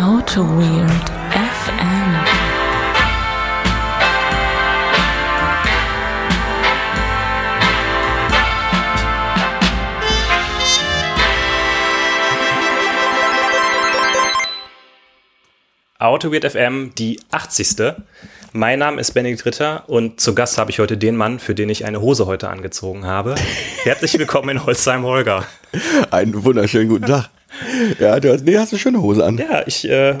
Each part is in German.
Auto Weird FM. Auto Weird FM, die 80. Mein Name ist Benedikt Ritter und zu Gast habe ich heute den Mann, für den ich eine Hose heute angezogen habe. Herzlich willkommen in Holzheim, Holger. Einen wunderschönen guten Tag. Ja, du hast, nee, hast eine schöne Hose an. Ja, ich äh,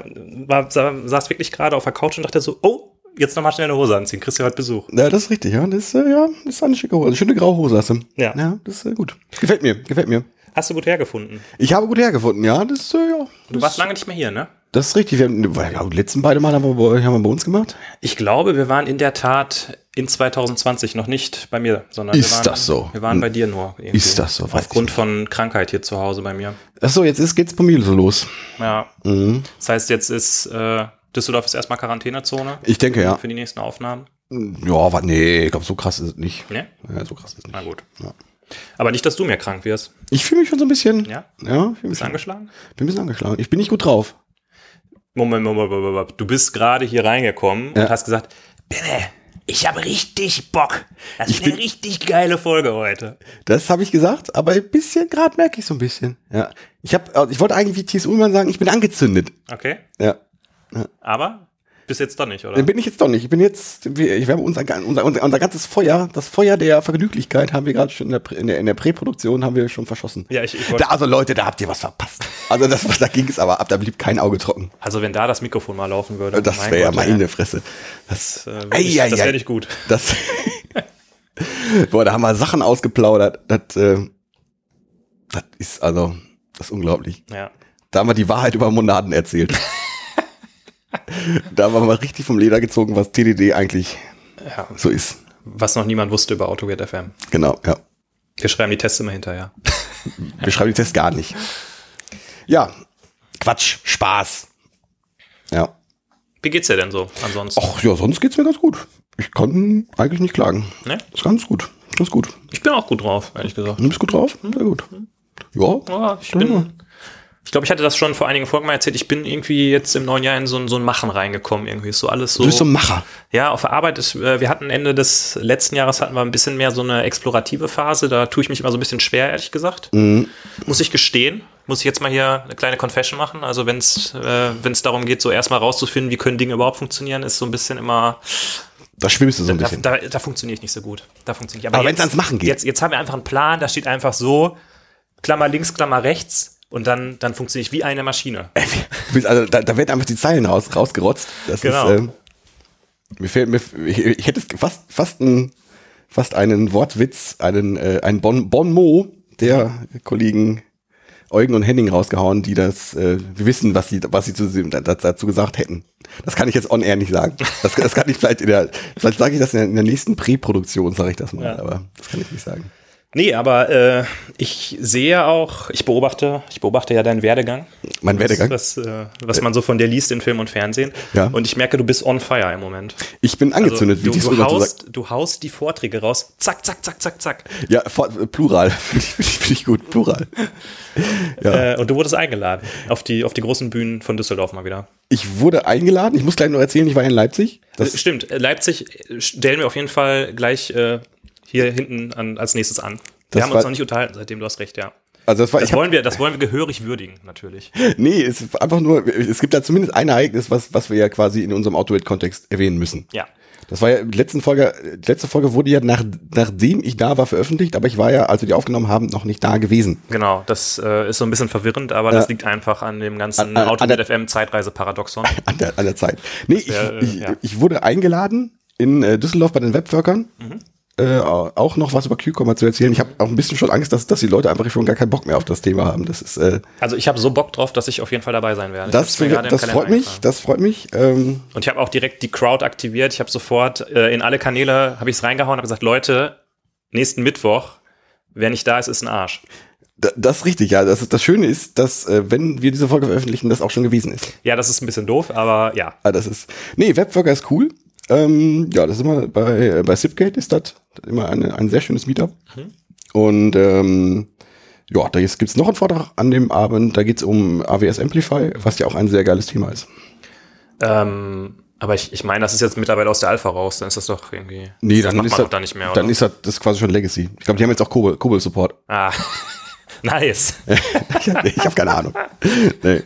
war, sa- saß wirklich gerade auf der Couch und dachte so, oh, jetzt nochmal schnell eine Hose anziehen. Du heute Besuch. Ja, das ist richtig, ja. Das ist, äh, ja, das ist eine schicke Hose. Eine schöne graue Hose hast du. Ja. Ja, das ist äh, gut. Gefällt mir, gefällt mir. Hast du gut hergefunden. Ich habe gut hergefunden, ja. Das ist, äh, ja. Du Das, warst lange nicht mehr hier, ne? Das ist richtig. Wir haben, die letzten beide Mal haben wir, bei- haben wir bei uns gemacht. Ich glaube, wir waren in der Tat in 2020 noch nicht bei mir, sondern wir Ist waren, das so? Wir waren bei dir nur. irgendwie. Ist das so? Aufgrund ich von Krankheit hier zu Hause bei mir. Achso, jetzt ist, geht's bei mir so los. Ja. Mhm. Das heißt, jetzt ist äh, Düsseldorf ist erstmal Quarantänezone Ich denke, ja. für die nächsten Aufnahmen. Ja, war, nee, ich glaube, so krass ist es nicht. Ne? Ja, so krass ist es Na nicht. gut. Ja. Aber nicht, dass du mehr krank wirst. Ich fühle mich schon so ein bisschen. Ja? Ja, ich Bist angeschlagen? bin ein bisschen angeschlagen. Ich bin nicht gut drauf. Moment, Moment, Moment, Moment. Du bist gerade hier reingekommen Ja. und hast gesagt, Benne, ich habe richtig Bock. Das Ich ist eine richtig geile Folge heute. Das habe ich gesagt, aber ein bisschen, gerade merke ich so ein bisschen. Ja. Ich habe, ich wollte eigentlich wie Thies Ullmann sagen, ich bin angezündet. Okay. Ja. Aber bis jetzt doch nicht, oder? Bin ich jetzt doch nicht. Ich bin jetzt, wir, ich, haben unser, unser, unser, unser ganzes Feuer, das Feuer der Vergnüglichkeit haben wir gerade schon in der, Prä- in der, in der Präproduktion haben wir schon verschossen. Ja, ich, ich. Da, also Leute, da habt ihr was verpasst. Also das, da ging es aber ab, da blieb kein Auge trocken. Also wenn da das Mikrofon mal laufen würde. Das wäre ja meine Fresse. Das, äh, ich, ei, das ei. wäre nicht gut. das, boah, da haben wir Sachen ausgeplaudert. Das, äh, das ist also, das ist unglaublich. Ja. Da haben wir die Wahrheit über Monaden erzählt. da wir mal richtig vom Leder gezogen, was TDD eigentlich ja. so ist. Was noch niemand wusste über AutoGate FM. Genau, ja. Wir schreiben die Tests immer hinterher. Wir schreiben die Tests gar nicht. Ja, Quatsch, Spaß. Ja. Wie geht's dir denn so ansonsten? Ach ja, sonst geht's mir ganz gut. Ich kann eigentlich nicht klagen. Ne? Ist ganz gut. Ganz gut. Ich bin auch gut drauf, ehrlich gesagt. Du bist gut drauf? Sehr gut. Ja. Ja, ich bin. Ich glaube, ich hatte das schon vor einigen Folgen mal erzählt. Ich bin irgendwie jetzt im neuen Jahr in so ein, so ein Machen reingekommen. Irgendwie ist so alles so. Du bist so ein Macher. Ja, auf der Arbeit ist, äh, wir hatten Ende des letzten Jahres hatten wir ein bisschen mehr so eine explorative Phase. Da tue ich mich immer so ein bisschen schwer, ehrlich gesagt. Muss ich gestehen. Muss ich jetzt mal hier eine kleine Confession machen. Also wenn es äh, wenn's darum geht, so erstmal rauszufinden, wie können Dinge überhaupt funktionieren, ist so ein bisschen immer, Da schwimmst du so ein da, bisschen. da, da funktioniere ich nicht so gut. Da funktioniert Aber jetzt- wenn's ans Machen geht. Jetzt, jetzt haben wir einfach einen Plan, da steht einfach so, Klammer links, Klammer rechts und dann, dann funktioniere ich wie eine Maschine. Bist- also da, da werden einfach die Zeilen raus, rausgerotzt. Das Genau. ist, ähm, mir fällt, mir, ich, ich hätte fast, fast, ein, fast einen Wortwitz, einen, äh, ein bon, bon mot der Kollegen Eugen und Henning rausgehauen, die das, äh, wir wissen, was sie, was sie zu, dazu gesagt hätten. Das kann ich jetzt on air nicht sagen. Das, das kann ich vielleicht in der, vielleicht sage ich das in der, in der nächsten Präproduktion, sage ich das mal, Ja. aber das kann ich nicht sagen. Nee, aber äh, ich sehe auch, ich beobachte, ich beobachte ja deinen Werdegang. Mein Werdegang. Was, äh, was man so von dir liest in Film und Fernsehen. Ja. Und ich merke, du bist on fire im Moment. Ich bin angezündet, Also, wie du, du, haust, du haust die Vorträge raus. Zack, zack, zack, zack, zack. Ja, vor, Plural. Finde ich, gut. Plural. Ja. Äh, und du wurdest eingeladen auf die, auf die großen Bühnen von Düsseldorf mal wieder. Ich wurde eingeladen. Ich muss gleich noch erzählen, ich war in Leipzig. Das, Äh, Stimmt, äh, Leipzig äh, stellen wir auf jeden Fall gleich äh, hier hinten an, als nächstes an. Wir Das haben uns noch nicht unterhalten, seitdem du hast recht, ja. also das war, Das ich wollen, wir, das wollen wir gehörig würdigen, natürlich. nee, es ist einfach nur, es gibt da zumindest ein Ereignis, was, was wir ja quasi in unserem Autowelt-Kontext erwähnen müssen. Ja. Das war ja, die letzten Folge, die letzte Folge wurde ja nach, nachdem ich da war veröffentlicht, aber ich war ja, als wir die aufgenommen haben, noch nicht da gewesen. Genau, das äh, ist so ein bisschen verwirrend, aber das liegt einfach an dem ganzen der- FM Zeitreise-Paradoxon. An der, an der Zeit. Nee, ich, wär, äh, ich, ja. ich wurde eingeladen in äh, Düsseldorf bei den Webworkern. Mhm. Äh, auch noch was über Q-Comma zu erzählen. Ich habe auch ein bisschen schon Angst, dass, dass die Leute einfach schon gar keinen Bock mehr auf das Thema haben. Das ist, äh, Also ich habe so Bock drauf, dass ich auf jeden Fall dabei sein werde. Das, das freut mich, das freut mich. Ähm, Und ich habe auch direkt die Crowd aktiviert. Ich habe sofort äh, in alle Kanäle habe ich es reingehauen, habe gesagt, Leute, nächsten Mittwoch, wer nicht da ist, ist ein Arsch. Da- Das ist richtig, ja. Das, das Schöne ist, dass, äh, wenn wir diese Folge veröffentlichen, das auch schon gewesen ist. Ja, das ist ein bisschen doof, aber ja. Ah, das ist. Nee, Webworker ist cool. Ähm, ja, das ist immer bei, bei Zipgate ist das immer eine, ein sehr schönes Meetup. Und ähm, ja, da gibt es noch einen Vortrag an dem Abend, da geht es um AWS Amplify, was ja auch ein sehr geiles Thema ist. Ähm, aber ich, ich meine, das ist jetzt mittlerweile aus der Alpha raus, dann ist das doch irgendwie. Nee, dann macht ist man das, doch da nicht mehr, dann oder? ist das, das ist quasi schon Legacy. Ich glaube, die haben jetzt auch Kobol, Kobol Support. ah, nice. ich habe keine Ahnung. Nee.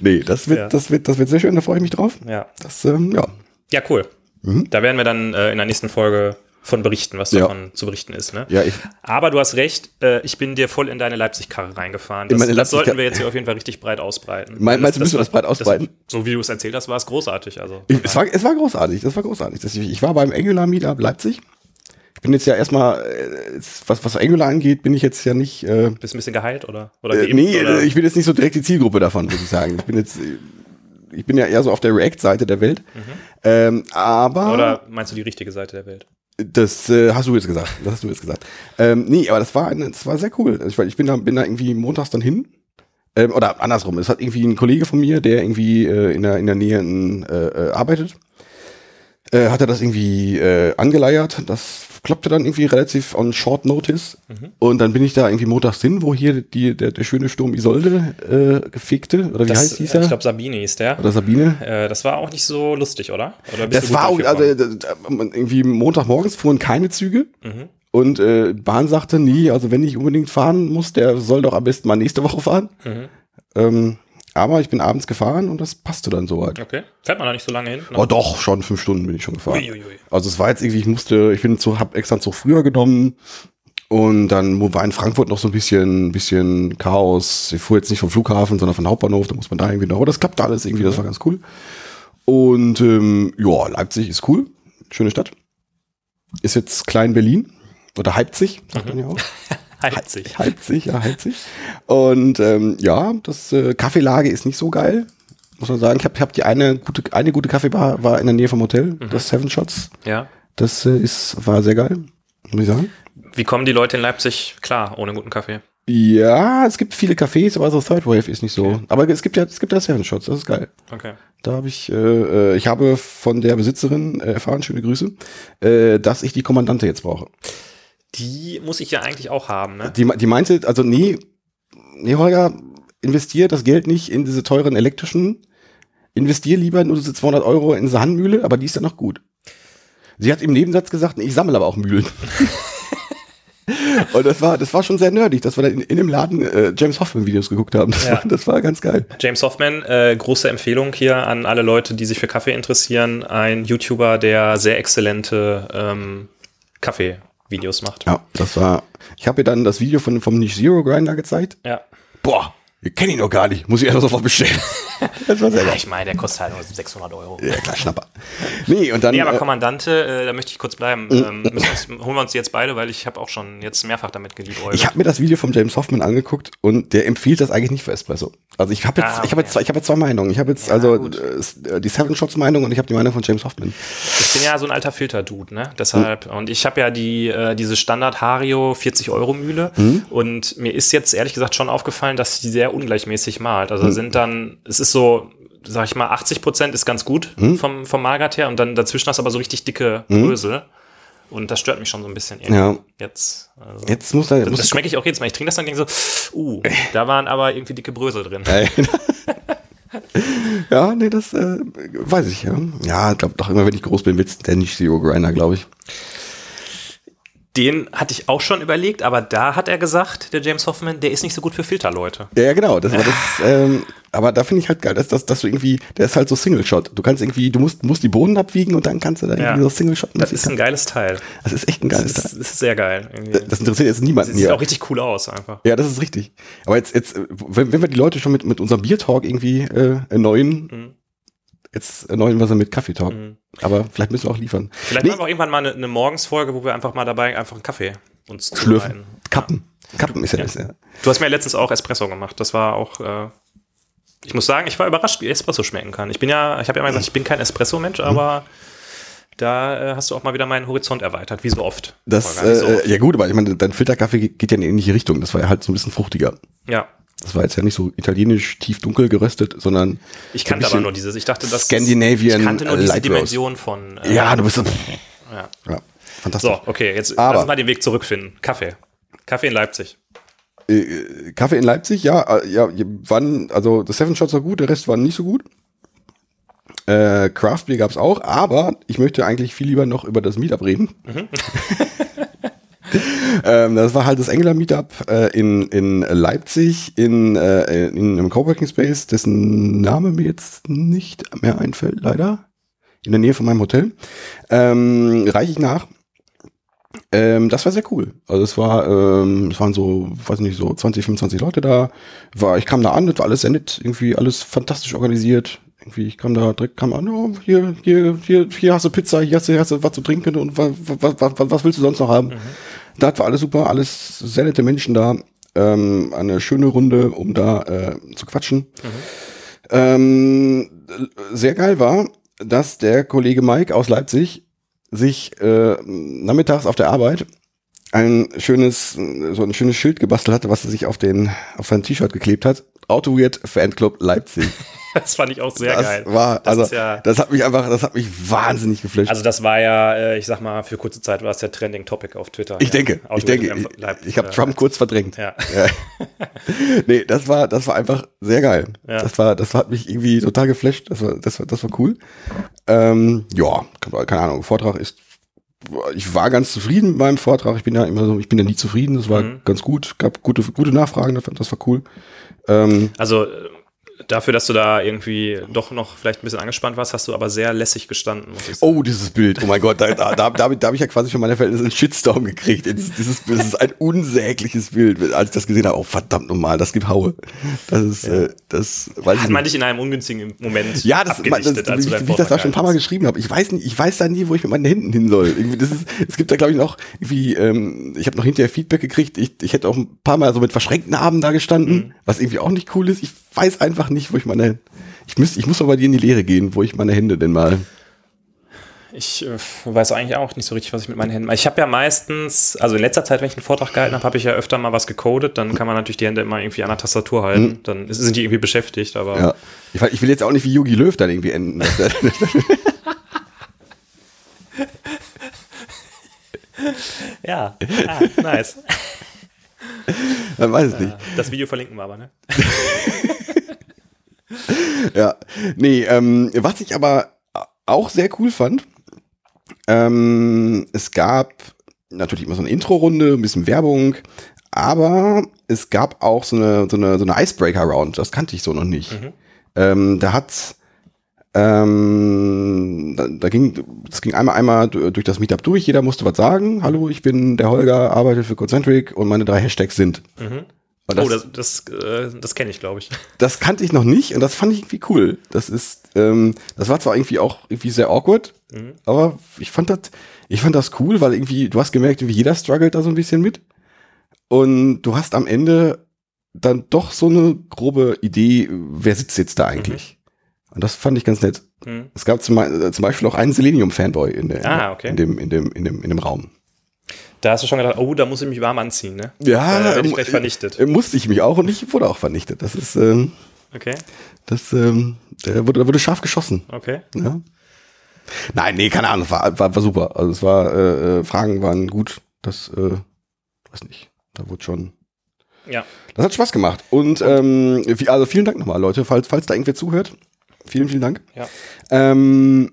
Nee, das wird, Ja. das wird, das wird sehr schön, da freue ich mich drauf. Ja. Das, ähm, ja. Ja, cool. Da werden wir dann äh, in der nächsten Folge von berichten, was Mhm. Ja. davon zu berichten ist. Ne? Ja, Aber du hast recht, äh, ich bin dir voll in deine Leipzig-Karre reingefahren. In Das, meine das sollten wir jetzt hier auf jeden Fall richtig breit ausbreiten. Mein- meinst du, müssen wir das breit ausbreiten? so wie du es erzählt hast, war es großartig. Also, ich, es, war, es war großartig, das war großartig. Das, ich, ich war beim Angular Meetup Leipzig. Ich bin jetzt ja erstmal, äh, was, was Angular angeht, bin ich jetzt ja nicht, äh, bist du ein bisschen geheilt oder, oder Äh, geimpft, nee, oder? äh, ich bin jetzt nicht so direkt die Zielgruppe davon, muss ich sagen. Ich bin jetzt, äh, ich bin ja eher so auf der React-Seite der Welt. Ähm, aber Mhm. oder meinst du die richtige Seite der Welt? das äh, hast du jetzt gesagt. Das hast du jetzt gesagt. Ähm, nee, aber das war, eine, das war sehr cool. Also ich, ich bin da, bin da irgendwie montags dann hin. Ähm, oder andersrum. Es hat irgendwie ein Kollege von mir, der irgendwie äh, in, der, in der Nähe in, äh, äh, arbeitet, äh, hat er das irgendwie äh, angeleiert. Das klappte dann irgendwie relativ on short notice. Und dann bin ich da irgendwie montags hin, wo hier die, der, der schöne Sturm Isolde äh, gefegte. Oder wie heißt äh, dieser? Ich glaube, Sabine hieß der. oder Sabine. Äh, das war auch nicht so lustig, oder? oder Das war auch, also äh, irgendwie Montagmorgens fuhren keine Züge. Mhm. Und äh, Bahn sagte, nee, also wenn ich unbedingt fahren muss, der soll doch am besten mal nächste Woche fahren. Mhm. Ähm, aber ich bin abends gefahren und das passte dann soweit. Okay. Fährt man da nicht so lange hin? Oh doch, schon fünf Stunden bin ich schon gefahren. Ui, ui, ui. Also es war jetzt irgendwie, ich musste, ich bin zu, hab extra einen Zug früher genommen und dann war in Frankfurt noch so ein bisschen, bisschen Chaos. Ich fuhr jetzt nicht vom Flughafen, sondern vom Hauptbahnhof, da muss man da irgendwie noch, aber das klappte alles irgendwie, das war ganz cool. Und ähm, ja, Leipzig ist cool, schöne Stadt. Ist jetzt Klein Berlin oder Leipzig, sagt man ja auch. Heizig. Leipzig, ja, Leipzig. Und ähm, ja, das äh, Kaffeelage ist nicht so geil, muss man sagen. Ich habe ich hab die eine gute, eine gute Kaffeebar war in der Nähe vom Hotel, das Seven Shots. Ja. Das äh, ist, war sehr geil, muss ich sagen. Wie kommen die Leute in Leipzig klar ohne guten Kaffee? Ja, es gibt viele Cafés, aber so Third Wave ist nicht so. Aber es gibt ja, es gibt ja Seven Shots, das ist geil. Okay. Da habe ich, äh, äh, ich habe von der Besitzerin äh, erfahren, schöne Grüße, äh, dass ich die Kommandante jetzt brauche. Die muss ich ja eigentlich auch haben, ne? Die, die meinte, also nee, nee, Holger, investier das Geld nicht in diese teuren elektrischen, investier lieber nur diese 200 Euro in diese Handmühle, aber die ist ja noch gut. Sie hat im Nebensatz gesagt, nee, ich sammle aber auch Mühlen. Und das war, das war schon sehr nerdig, dass wir da in, in dem Laden äh, James Hoffman Videos geguckt haben. Das, Ja. war, das war ganz geil. James Hoffman, äh, große Empfehlung hier an alle Leute, die sich für Kaffee interessieren. Ein YouTuber, der sehr exzellente ähm, Kaffee-Videos macht. Ja, das war. Ich habe ihr dann das Video von vom Niche Zero Grinder gezeigt. Ja. Boah, wir kennen ihn noch gar nicht. Muss ich erst sofort bestellen. das war sehr Ja, ich meine, der kostet halt nur 600 Euro. Ja, klar, Schnapper. Nee, und dann. Nee, aber äh, Kommandante, äh, da möchte ich kurz bleiben. Ähm, müssen wir uns, holen wir uns die jetzt beide, weil ich habe auch schon jetzt mehrfach damit geliebäugelt. Ich habe mir das Video von James Hoffman angeguckt und der empfiehlt das eigentlich nicht für Espresso. Also ich habe jetzt, Ah, ich habe okay. jetzt, zwei- ich habe jetzt zwei Meinungen. Ich habe jetzt Ja, also gut. äh, die Seven Shots Meinung und ich habe die Meinung von James Hoffman. Ich bin ja so ein alter Filter-Dude, ne? Deshalb, und ich habe ja die, äh, diese Standard Hario 40 Euro Mühle und mir ist jetzt ehrlich gesagt schon aufgefallen, dass die sehr ungleichmäßig malt. Also sind dann, es ist so, sag ich mal, 80 Prozent ist ganz gut vom, vom Malgrad her und dann dazwischen hast du aber so richtig dicke Brösel. Und das stört mich schon so ein bisschen irgendwie. Ja. Jetzt. Also. Jetzt muss er. Das, das schmecke ich auch jetzt mal. Ich trinke das dann denke so, uh, da waren aber irgendwie dicke Brösel drin. ja, nee, das äh, weiß ich ja. Ja, ich glaube doch immer, wenn ich groß bin, wird's der nicht Zero Grinder, glaube ich. Den hatte ich auch schon überlegt, aber da hat er gesagt, der James Hoffman, der ist nicht so gut für Filterleute. Ja, ja, genau. Das war das. ähm, aber da finde ich halt geil, dass, dass, dass du irgendwie, der ist halt so Single Shot. Du kannst irgendwie, du musst, musst die Bohnen abwiegen und dann kannst du da Ja. irgendwie so Single Shotten. Das ist ein geiles Teil. das ist echt ein Das geiles ist, Teil. das ist sehr geil. Irgendwie. Das interessiert jetzt niemanden Das sieht hier. auch richtig cool aus, einfach. Ja, das ist richtig. Aber jetzt, jetzt, wenn, wenn wir die Leute schon mit, mit unserem Bier-Talk irgendwie äh, erneuern, Mhm. Jetzt erneuern wir sie mit Kaffee-Talk. Mhm. Aber vielleicht müssen wir auch liefern. Vielleicht Nee, machen wir auch irgendwann mal eine, eine Morgensfolge, wo wir einfach mal dabei einfach einen Kaffee uns schlürfen. Kappen. Kappen ist ja, Ja. das. Ja. Du hast mir letztens auch Espresso gemacht. Das war auch. Äh, ich muss sagen, ich war überrascht, wie Espresso schmecken kann. Ich bin ja, ich habe ja immer gesagt, ich bin kein Espresso-Mensch, Mhm. aber da äh, hast du auch mal wieder meinen Horizont erweitert, wie so oft. Das, so äh, oft. ja gut, aber ich meine, dein Filterkaffee geht geht ja in eine ähnliche Richtung. Das war ja halt so ein bisschen fruchtiger. ja. Das war jetzt ja nicht so italienisch tief dunkel geröstet, sondern Ich kannte aber nur dieses. Ich dachte, das Scandinavian Ich kannte nur diese Dimension von. äh, Ja, du bist so. ja. Ja, fantastisch. So, okay, jetzt Aber- lass uns mal den Weg zurückfinden. Kaffee. Kaffee in Leipzig. Äh, Kaffee in Leipzig, ja, äh, ja, wann, also das Seven Shots war gut, der Rest war nicht so gut. Äh, Craft Beer gab es auch, aber ich möchte eigentlich viel lieber noch über das Meetup reden. ähm, das war halt das Engler Meetup äh, in, in Leipzig in, äh, in einem Coworking Space, dessen Name mir jetzt nicht mehr einfällt, leider. In der Nähe von meinem Hotel. Ähm, reiche ich nach. Ähm, das war sehr cool. Also es war, ähm, es waren so, weiß nicht, so 20, 25 Leute da. War, ich kam da an, das war alles sehr nett, irgendwie alles fantastisch organisiert. Irgendwie, ich kam da direkt, kam an, oh, hier, hier, hier, hier hast du Pizza, hier hast du, hier hast du was zu trinken und was, was, was, was willst du sonst noch haben? Mhm. Da war alles super, alles sehr nette Menschen da. Ähm, eine schöne Runde, um da äh, zu quatschen. Mhm. Ähm, sehr geil war, dass der Kollege Mike aus Leipzig sich äh, nachmittags auf der Arbeit ein schönes, so ein schönes Schild gebastelt hatte, was er sich auf den, auf sein T-Shirt geklebt hat. Auto Weird Fanclub Leipzig. das fand ich auch sehr das geil. War, das also, ja, das hat mich einfach, das hat mich wahnsinnig geflasht. Also das war ja, äh, ich sag mal, für kurze Zeit war es der Trending Topic auf Twitter. Ich ja. denke, Auto ich denke, ich, ich habe Trump kurz verdrängt. Ja. ja. nee, das war, das war einfach sehr geil. Ja. Das war, das hat mich irgendwie total geflasht. Das war, das war, das war cool. Ähm, ja, keine Ahnung. Vortrag ist ich war ganz zufrieden mit meinem Vortrag. Ich bin ja immer so, ich bin ja nie zufrieden. Das war mhm. ganz gut. Gab gute, gute Nachfragen. Das war cool. Ähm, also dafür, dass du da irgendwie doch noch vielleicht ein bisschen angespannt warst, hast du aber sehr lässig gestanden. Oh, dieses Bild. Oh mein Gott, da, da, da, da, habe ich ja quasi für meine Verhältnisse einen Shitstorm gekriegt. Dieses, dieses, das ist ein unsägliches Bild. Als ich das gesehen habe, oh verdammt nochmal, das gibt Haue. Das ist, ja. äh, das weiß Hat ich man dich in einem ungünstigen Moment Ja, das, das, das wie, ich, wie ich das da schon ein paar Mal geschrieben habe. Ich weiß nicht, ich weiß da nie, wo ich mit meinen Händen hin soll. Irgendwie, das ist, es gibt da glaube ich noch irgendwie, ähm, ich habe noch hinterher Feedback gekriegt. Ich, ich hätte auch ein paar Mal so mit verschränkten Armen da gestanden, mhm. was irgendwie auch nicht cool ist. Ich weiß einfach nicht, wo ich meine. Ich muss, ich muss mal bei dir in die Lehre gehen, wo ich meine Hände denn mal. Ich äh, weiß eigentlich auch nicht so richtig, was ich mit meinen Händen mache. Ich habe ja meistens, also in letzter Zeit, wenn ich einen Vortrag gehalten habe, habe ich ja öfter mal was gecodet. Dann kann man natürlich die Hände immer irgendwie an der Tastatur halten. Mhm. Dann sind die irgendwie beschäftigt. Aber ja. ich, ich will jetzt auch nicht wie Yogi Löw dann irgendwie enden. ja, ah, nice. Man weiß es nicht. Das Video verlinken wir aber, ne? ja, nee, ähm, was ich aber auch sehr cool fand, ähm, es gab natürlich immer so eine Intro-Runde, ein bisschen Werbung, aber es gab auch so eine, so eine, so eine Icebreaker-Round, das kannte ich so noch nicht. Mhm. Ähm, da hat ähm, da, da ging, das ging einmal einmal durch das Meetup durch. Jeder musste was sagen. Hallo, ich bin der Holger, arbeite für Concentric und meine drei Hashtags sind. Mhm. Das, oh, das, das, äh, das kenne ich, glaube ich. Das kannte ich noch nicht und das fand ich irgendwie cool. Das ist, ähm, das war zwar irgendwie auch irgendwie sehr awkward, mhm. aber ich fand das, ich fand das cool, weil irgendwie, du hast gemerkt, wie jeder struggelt da so ein bisschen mit. Und du hast am Ende dann doch so eine grobe Idee, wer sitzt jetzt da eigentlich. Mhm. Und das fand ich ganz nett. Mhm. Es gab zum, äh, zum, Beispiel auch einen Selenium-Fanboy in, ah, okay. in, dem, in, dem, in, dem, in dem Raum. Da hast du schon gedacht, oh, da muss ich mich warm anziehen, ne? Ja, da werde ich gleich vernichtet. Äh, musste ich mich auch und ich wurde auch vernichtet. Das ist, ähm, okay. Das, ähm, da wurde, da wurde scharf geschossen. Okay. Ja. Nein, nee, keine Ahnung, war, war, war super. Also es war, äh, äh, Fragen waren gut. Das, äh, weiß nicht, da wurde schon. Ja. Das hat Spaß gemacht. Und ähm, also vielen Dank nochmal, Leute, falls, falls da irgendwer zuhört. Vielen, vielen Dank. Ja. Ähm,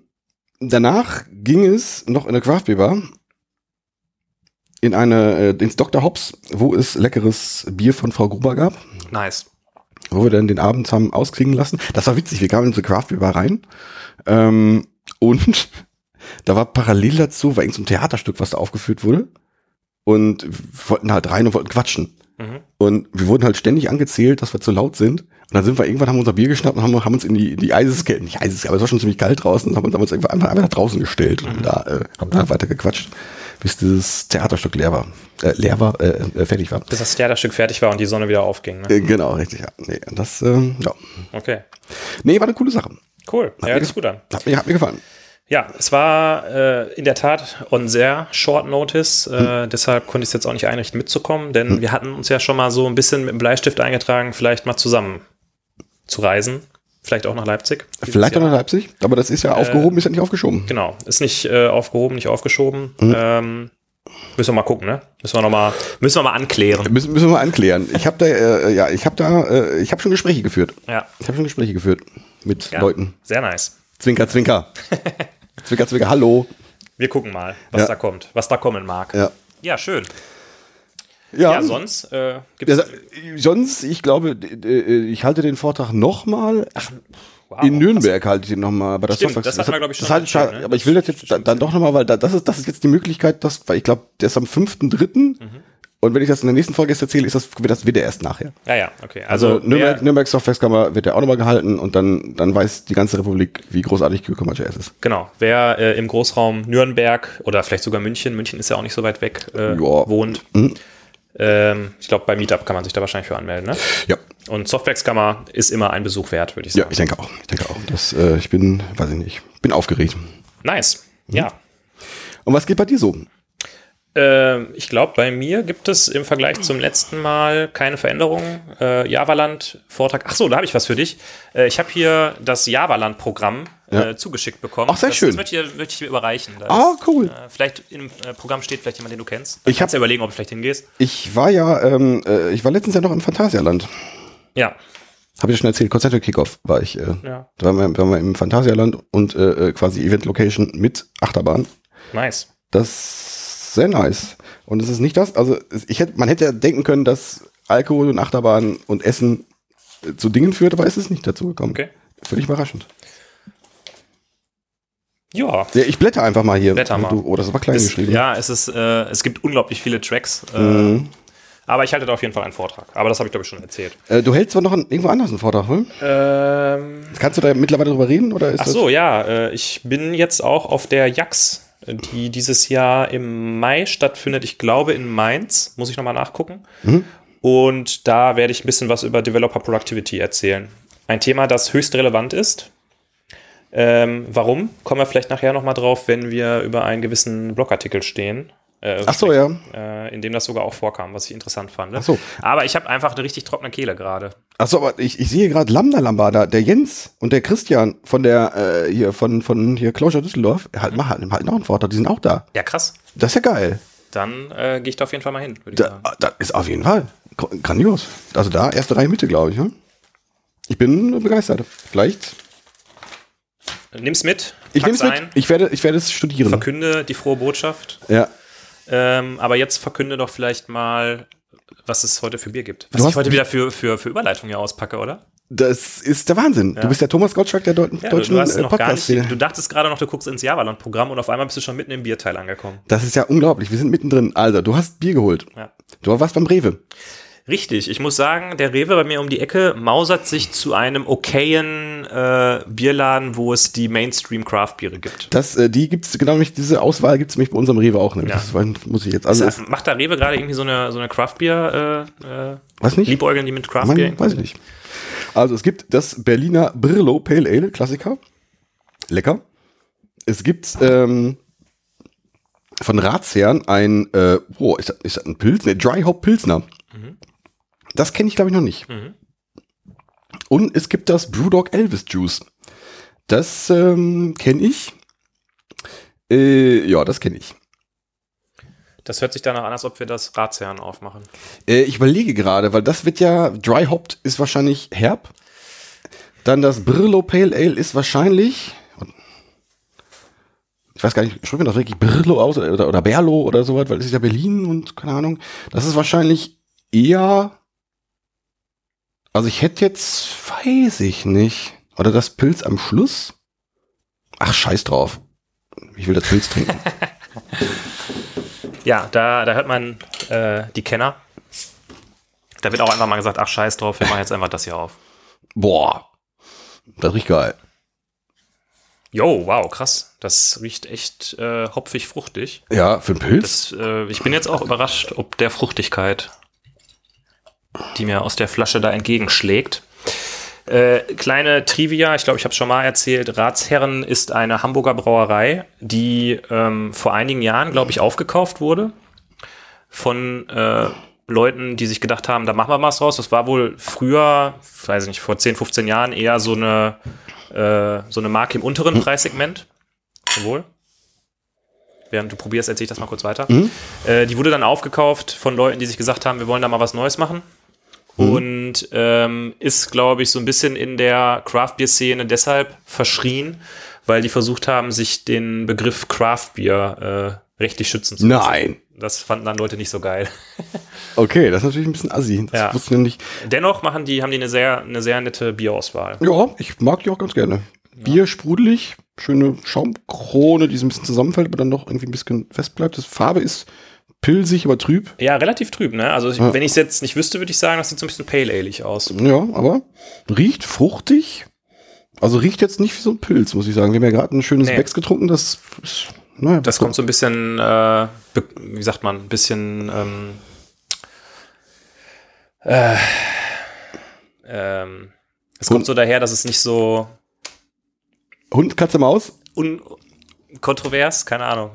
danach ging es noch in der Craft Beer Bar in eine, äh, ins Dr. Hobbs, wo es leckeres Bier von Frau Gruber gab. Nice. Wo wir dann den Abend haben auskriegen lassen. Das war witzig, wir kamen in diese Craft Beer Bar rein. Ähm, und da war parallel dazu, war irgendein so Theaterstück, was da aufgeführt wurde. Und wir wollten halt rein und wollten quatschen. Mhm. Und wir wurden halt ständig angezählt, dass wir zu laut sind. Und dann sind wir irgendwann, haben unser Bier geschnappt und haben, haben uns in die, in die Eiseskälte, nicht Eiseskälte, aber es war schon ziemlich kalt draußen, und haben uns, uns einfach, einfach nach draußen gestellt und mhm. da, äh, haben da weiter gequatscht, bis dieses Theaterstück leer war, äh, leer war, äh, äh, fertig war. Bis das Theaterstück fertig war und die Sonne wieder aufging, ne? Äh, genau, richtig, ja. Nee, das, ähm, ja. Okay. Nee, war eine coole Sache. Cool, hat ja, das ist gut an. Hat mir, hat mir gefallen. Ja, es war äh, in der Tat on sehr short notice, äh, hm. deshalb konnte ich es jetzt auch nicht einrichten mitzukommen, denn hm. wir hatten uns ja schon mal so ein bisschen mit dem Bleistift eingetragen, vielleicht mal zusammen zu reisen. Vielleicht auch nach Leipzig. Vielleicht auch nach Leipzig, aber das ist ja aufgehoben, äh, ist ja nicht aufgeschoben. Genau, ist nicht äh, aufgehoben, nicht aufgeschoben. Mhm. Ähm, Müssen wir mal gucken, ne? Müssen wir noch mal, müssen wir mal anklären. Müssen, müssen wir mal anklären. Ich habe da, äh, ja, ich habe da, äh, ich habe schon Gespräche geführt. Ja. Ich habe schon Gespräche geführt mit ja. Leuten. Sehr nice. Zwinker, zwinker. zwinker, zwinker, hallo. Wir gucken mal, was Ja. da kommt, was da kommen mag. Ja. Ja, schön. Ja, Ja, sonst äh, Ja, sonst, ich glaube, d- ich halte den Vortrag nochmal. wow, In Nürnberg halte ich den nochmal. Aber das, Stimmt, Software- das hatten wir, glaub ich, schon das erzählt, schon- ne? Aber ich will das jetzt dann, dann doch nochmal, weil da, das, ist, das ist jetzt die Möglichkeit, dass, weil ich glaube, der ist am 5.3. Mhm. Und wenn ich das in der nächsten Folge jetzt erzähle, ist das, wird das wieder erst nachher. Ja, ja, okay. Also, Also, Nürnberg, Nürnberg Softwareskammer wird ja auch nochmal gehalten und dann, dann weiß die ganze Republik, wie großartig Cucumber.js ist. genau, wer äh, im Großraum Nürnberg oder vielleicht sogar München, München ist ja auch nicht so weit weg, äh, wohnt. Mhm. Ähm, ich glaube, bei Meetup kann man sich da wahrscheinlich für anmelden, ne? Ja. Und Softwareskammer ist immer ein Besuch wert, würde ich Ja, sagen. ich denke auch. Ich denke auch. Das, äh, ich bin, weiß ich nicht, bin aufgeregt. Nice. Ja. Und was geht bei dir so? Ähm, ich glaube, bei mir gibt es im Vergleich zum letzten Mal keine Veränderungen. Äh, Javaland Vortrag. Ach so, da habe ich was für dich. Äh, ich habe hier das Javaland Programm Ja. äh, zugeschickt bekommen. Ach, sehr das, schön. Das möchte ich, dir- möchte ich dir überreichen. Ah, ist, cool. Äh, vielleicht im äh, Programm steht vielleicht jemand, den du kennst. Dann Ich kannst hab- du überlegen, ob du vielleicht hingehst. Ich war ja, ähm, äh, ich war letztens ja noch im Phantasialand. Ja. Habe ich ja schon erzählt, Concentric Kickoff war ich. Äh, Ja. Da waren wir, waren wir im Phantasialand und äh, äh, quasi Event Location mit Achterbahn. Nice. Das sehr nice. Und es ist nicht das, also ich hätte, man hätte ja denken können, dass Alkohol und Achterbahn und Essen äh, zu Dingen führt, aber es ist nicht dazu gekommen. Okay. Völlig überraschend. Ja. Ja, ich blätter einfach mal hier. Blätter mal. Du, oh, das war klein Es, geschrieben. ja, es ist, äh, es gibt unglaublich viele Tracks. Äh, Mhm. Aber ich halte da auf jeden Fall einen Vortrag. Aber das habe ich, glaube ich, schon erzählt. Äh, du hältst zwar noch einen, irgendwo anders einen Vortrag, hm? Ähm, Kannst du da mittlerweile drüber reden? Oder ist Ach so, ja. Äh, ich bin jetzt auch auf der JAX, die dieses Jahr im Mai stattfindet. Ich glaube in Mainz. Muss ich nochmal nachgucken. Mhm. Und da werde ich ein bisschen was über Developer Productivity erzählen. Ein Thema, das höchst relevant ist. Ähm, warum? Kommen wir vielleicht nachher nochmal drauf, wenn wir über einen gewissen Blogartikel stehen. Äh? Ach so, ja. äh, in dem das sogar auch vorkam, was ich interessant fand. Ach so. Aber ich habe einfach eine richtig trockene Kehle gerade. Ach so, aber ich, ich sehe gerade Lambda Lambada, der Jens und der Christian von der, äh, hier, von, von hier Closure Düsseldorf, halt, machen halt, halt noch einen Vortrag, die sind auch da. Ja, krass. Das ist ja geil. Dann äh, gehe ich da auf jeden Fall mal hin, würde ich Da, sagen. das ist auf jeden Fall gr- grandios. Also da, erste Reihe Mitte, glaube ich. Ne? Ich bin begeistert. Vielleicht. Nimm's mit, Ich es mit. ein, Ich werde, ich werde es studieren. verkünde die frohe Botschaft. Ja. Ähm, aber jetzt verkünde doch vielleicht mal, was es heute für Bier gibt. Was Du ich heute wieder für, für, für Überleitung hier auspacke, oder? Das ist der Wahnsinn. Du bist der Thomas Gottschalk der Deut Ja, du, deutschen du gar podcast nicht, du dachtest gerade noch, du guckst ins Javaland-Programm und auf einmal bist du schon mitten im Bierteil angekommen. Das ist ja unglaublich. Wir sind mittendrin. Also, du hast Bier geholt. Ja. Du warst beim Rewe. Richtig, ich muss sagen, der Rewe bei mir um die Ecke mausert sich zu einem okayen äh, Bierladen, wo es die Mainstream-Craft-Biere gibt. Das, äh, die gibt's genau nämlich, diese Auswahl gibt's nämlich bei unserem Rewe auch. Nämlich. Ja. Das muss ich jetzt. Also, Also, macht da Rewe gerade irgendwie so eine, so eine Craft-Bier, äh, äh, nicht? liebäugeln die mit Craft-Bier? Weiß ich nicht. Also es gibt das Berliner Brillo Pale Ale, Klassiker. Lecker. Es gibt ähm, von Ratsherrn ein, äh, oh, ist das, ist das ein Pilz? Ne, Dry Hop Pilsner. Das kenne ich glaube ich noch nicht. Mhm. Und es gibt das Brewdog Elvis Juice. Das ähm, kenne ich. Äh, ja, das kenne ich. Das hört sich danach an, als ob wir das Ratsherren aufmachen. Äh, ich überlege gerade, weil das wird ja, Dry Hopped ist wahrscheinlich herb. Dann das Brillo Pale Ale ist wahrscheinlich, ich weiß gar nicht, spricht man das wirklich Brillo aus oder, oder Berlo oder sowas, weil es ist ja Berlin und keine Ahnung. Das ist wahrscheinlich eher, also ich hätte jetzt, weiß ich nicht, oder das Pilz am Schluss. Ach, scheiß drauf. Ich will das Pilz trinken. Ja, da, da hört man äh, die Kenner. Da wird auch einfach mal gesagt, ach scheiß drauf, wir machen jetzt einfach das hier auf. Boah, das riecht geil. Jo, wow, krass. Das riecht echt äh, hopfig fruchtig. Ja, für einen Pilz? Das, äh, ich bin jetzt auch überrascht, ob der Fruchtigkeit, die mir aus der Flasche da entgegenschlägt. Äh, kleine Trivia, ich glaube, ich habe schon mal erzählt, Ratsherren ist eine Hamburger Brauerei, die ähm, vor einigen Jahren, glaube ich, aufgekauft wurde von äh, Leuten, die sich gedacht haben, da machen wir was draus. Das war wohl früher, weiß ich nicht, vor 10, 15 Jahren eher so eine, äh, so eine Marke im unteren Preissegment. Jawohl. während du probierst, erzähle ich das mal kurz weiter. Mhm. Die wurde dann aufgekauft von Leuten, die sich gesagt haben, wir wollen da mal was Neues machen. Mhm. Und ähm, ist, glaube ich, so ein bisschen in der Craft-Bier-Szene deshalb verschrien, weil die versucht haben, sich den Begriff Craft-Bier äh, rechtlich schützen zu lassen. Nein. Das fanden dann Leute nicht so geil. Okay, das ist natürlich ein bisschen assi. Das Ja. wussten wir nicht. Dennoch machen die, haben die eine sehr, eine sehr nette Bierauswahl. Ja, ich mag die auch ganz gerne. Bier sprudelig, schöne Schaumkrone, die so ein bisschen zusammenfällt, aber dann noch irgendwie ein bisschen fest bleibt. Das Farbe ist pilsig, aber trüb. Ja, relativ trüb, ne? Also ich, Ja. wenn ich es jetzt nicht wüsste, würde ich sagen, das sieht so ein bisschen pale ale aus. Ja, aber riecht fruchtig. Also riecht jetzt nicht wie so ein Pilz, muss ich sagen. Wir haben ja gerade ein schönes Nee. Becks getrunken, das ist, naja, Das kommt so ein bisschen, äh, wie sagt man, ein bisschen, ähm, äh, ähm, es kommt so daher, dass es nicht so Hund, Katze, Maus. un kontrovers, keine Ahnung,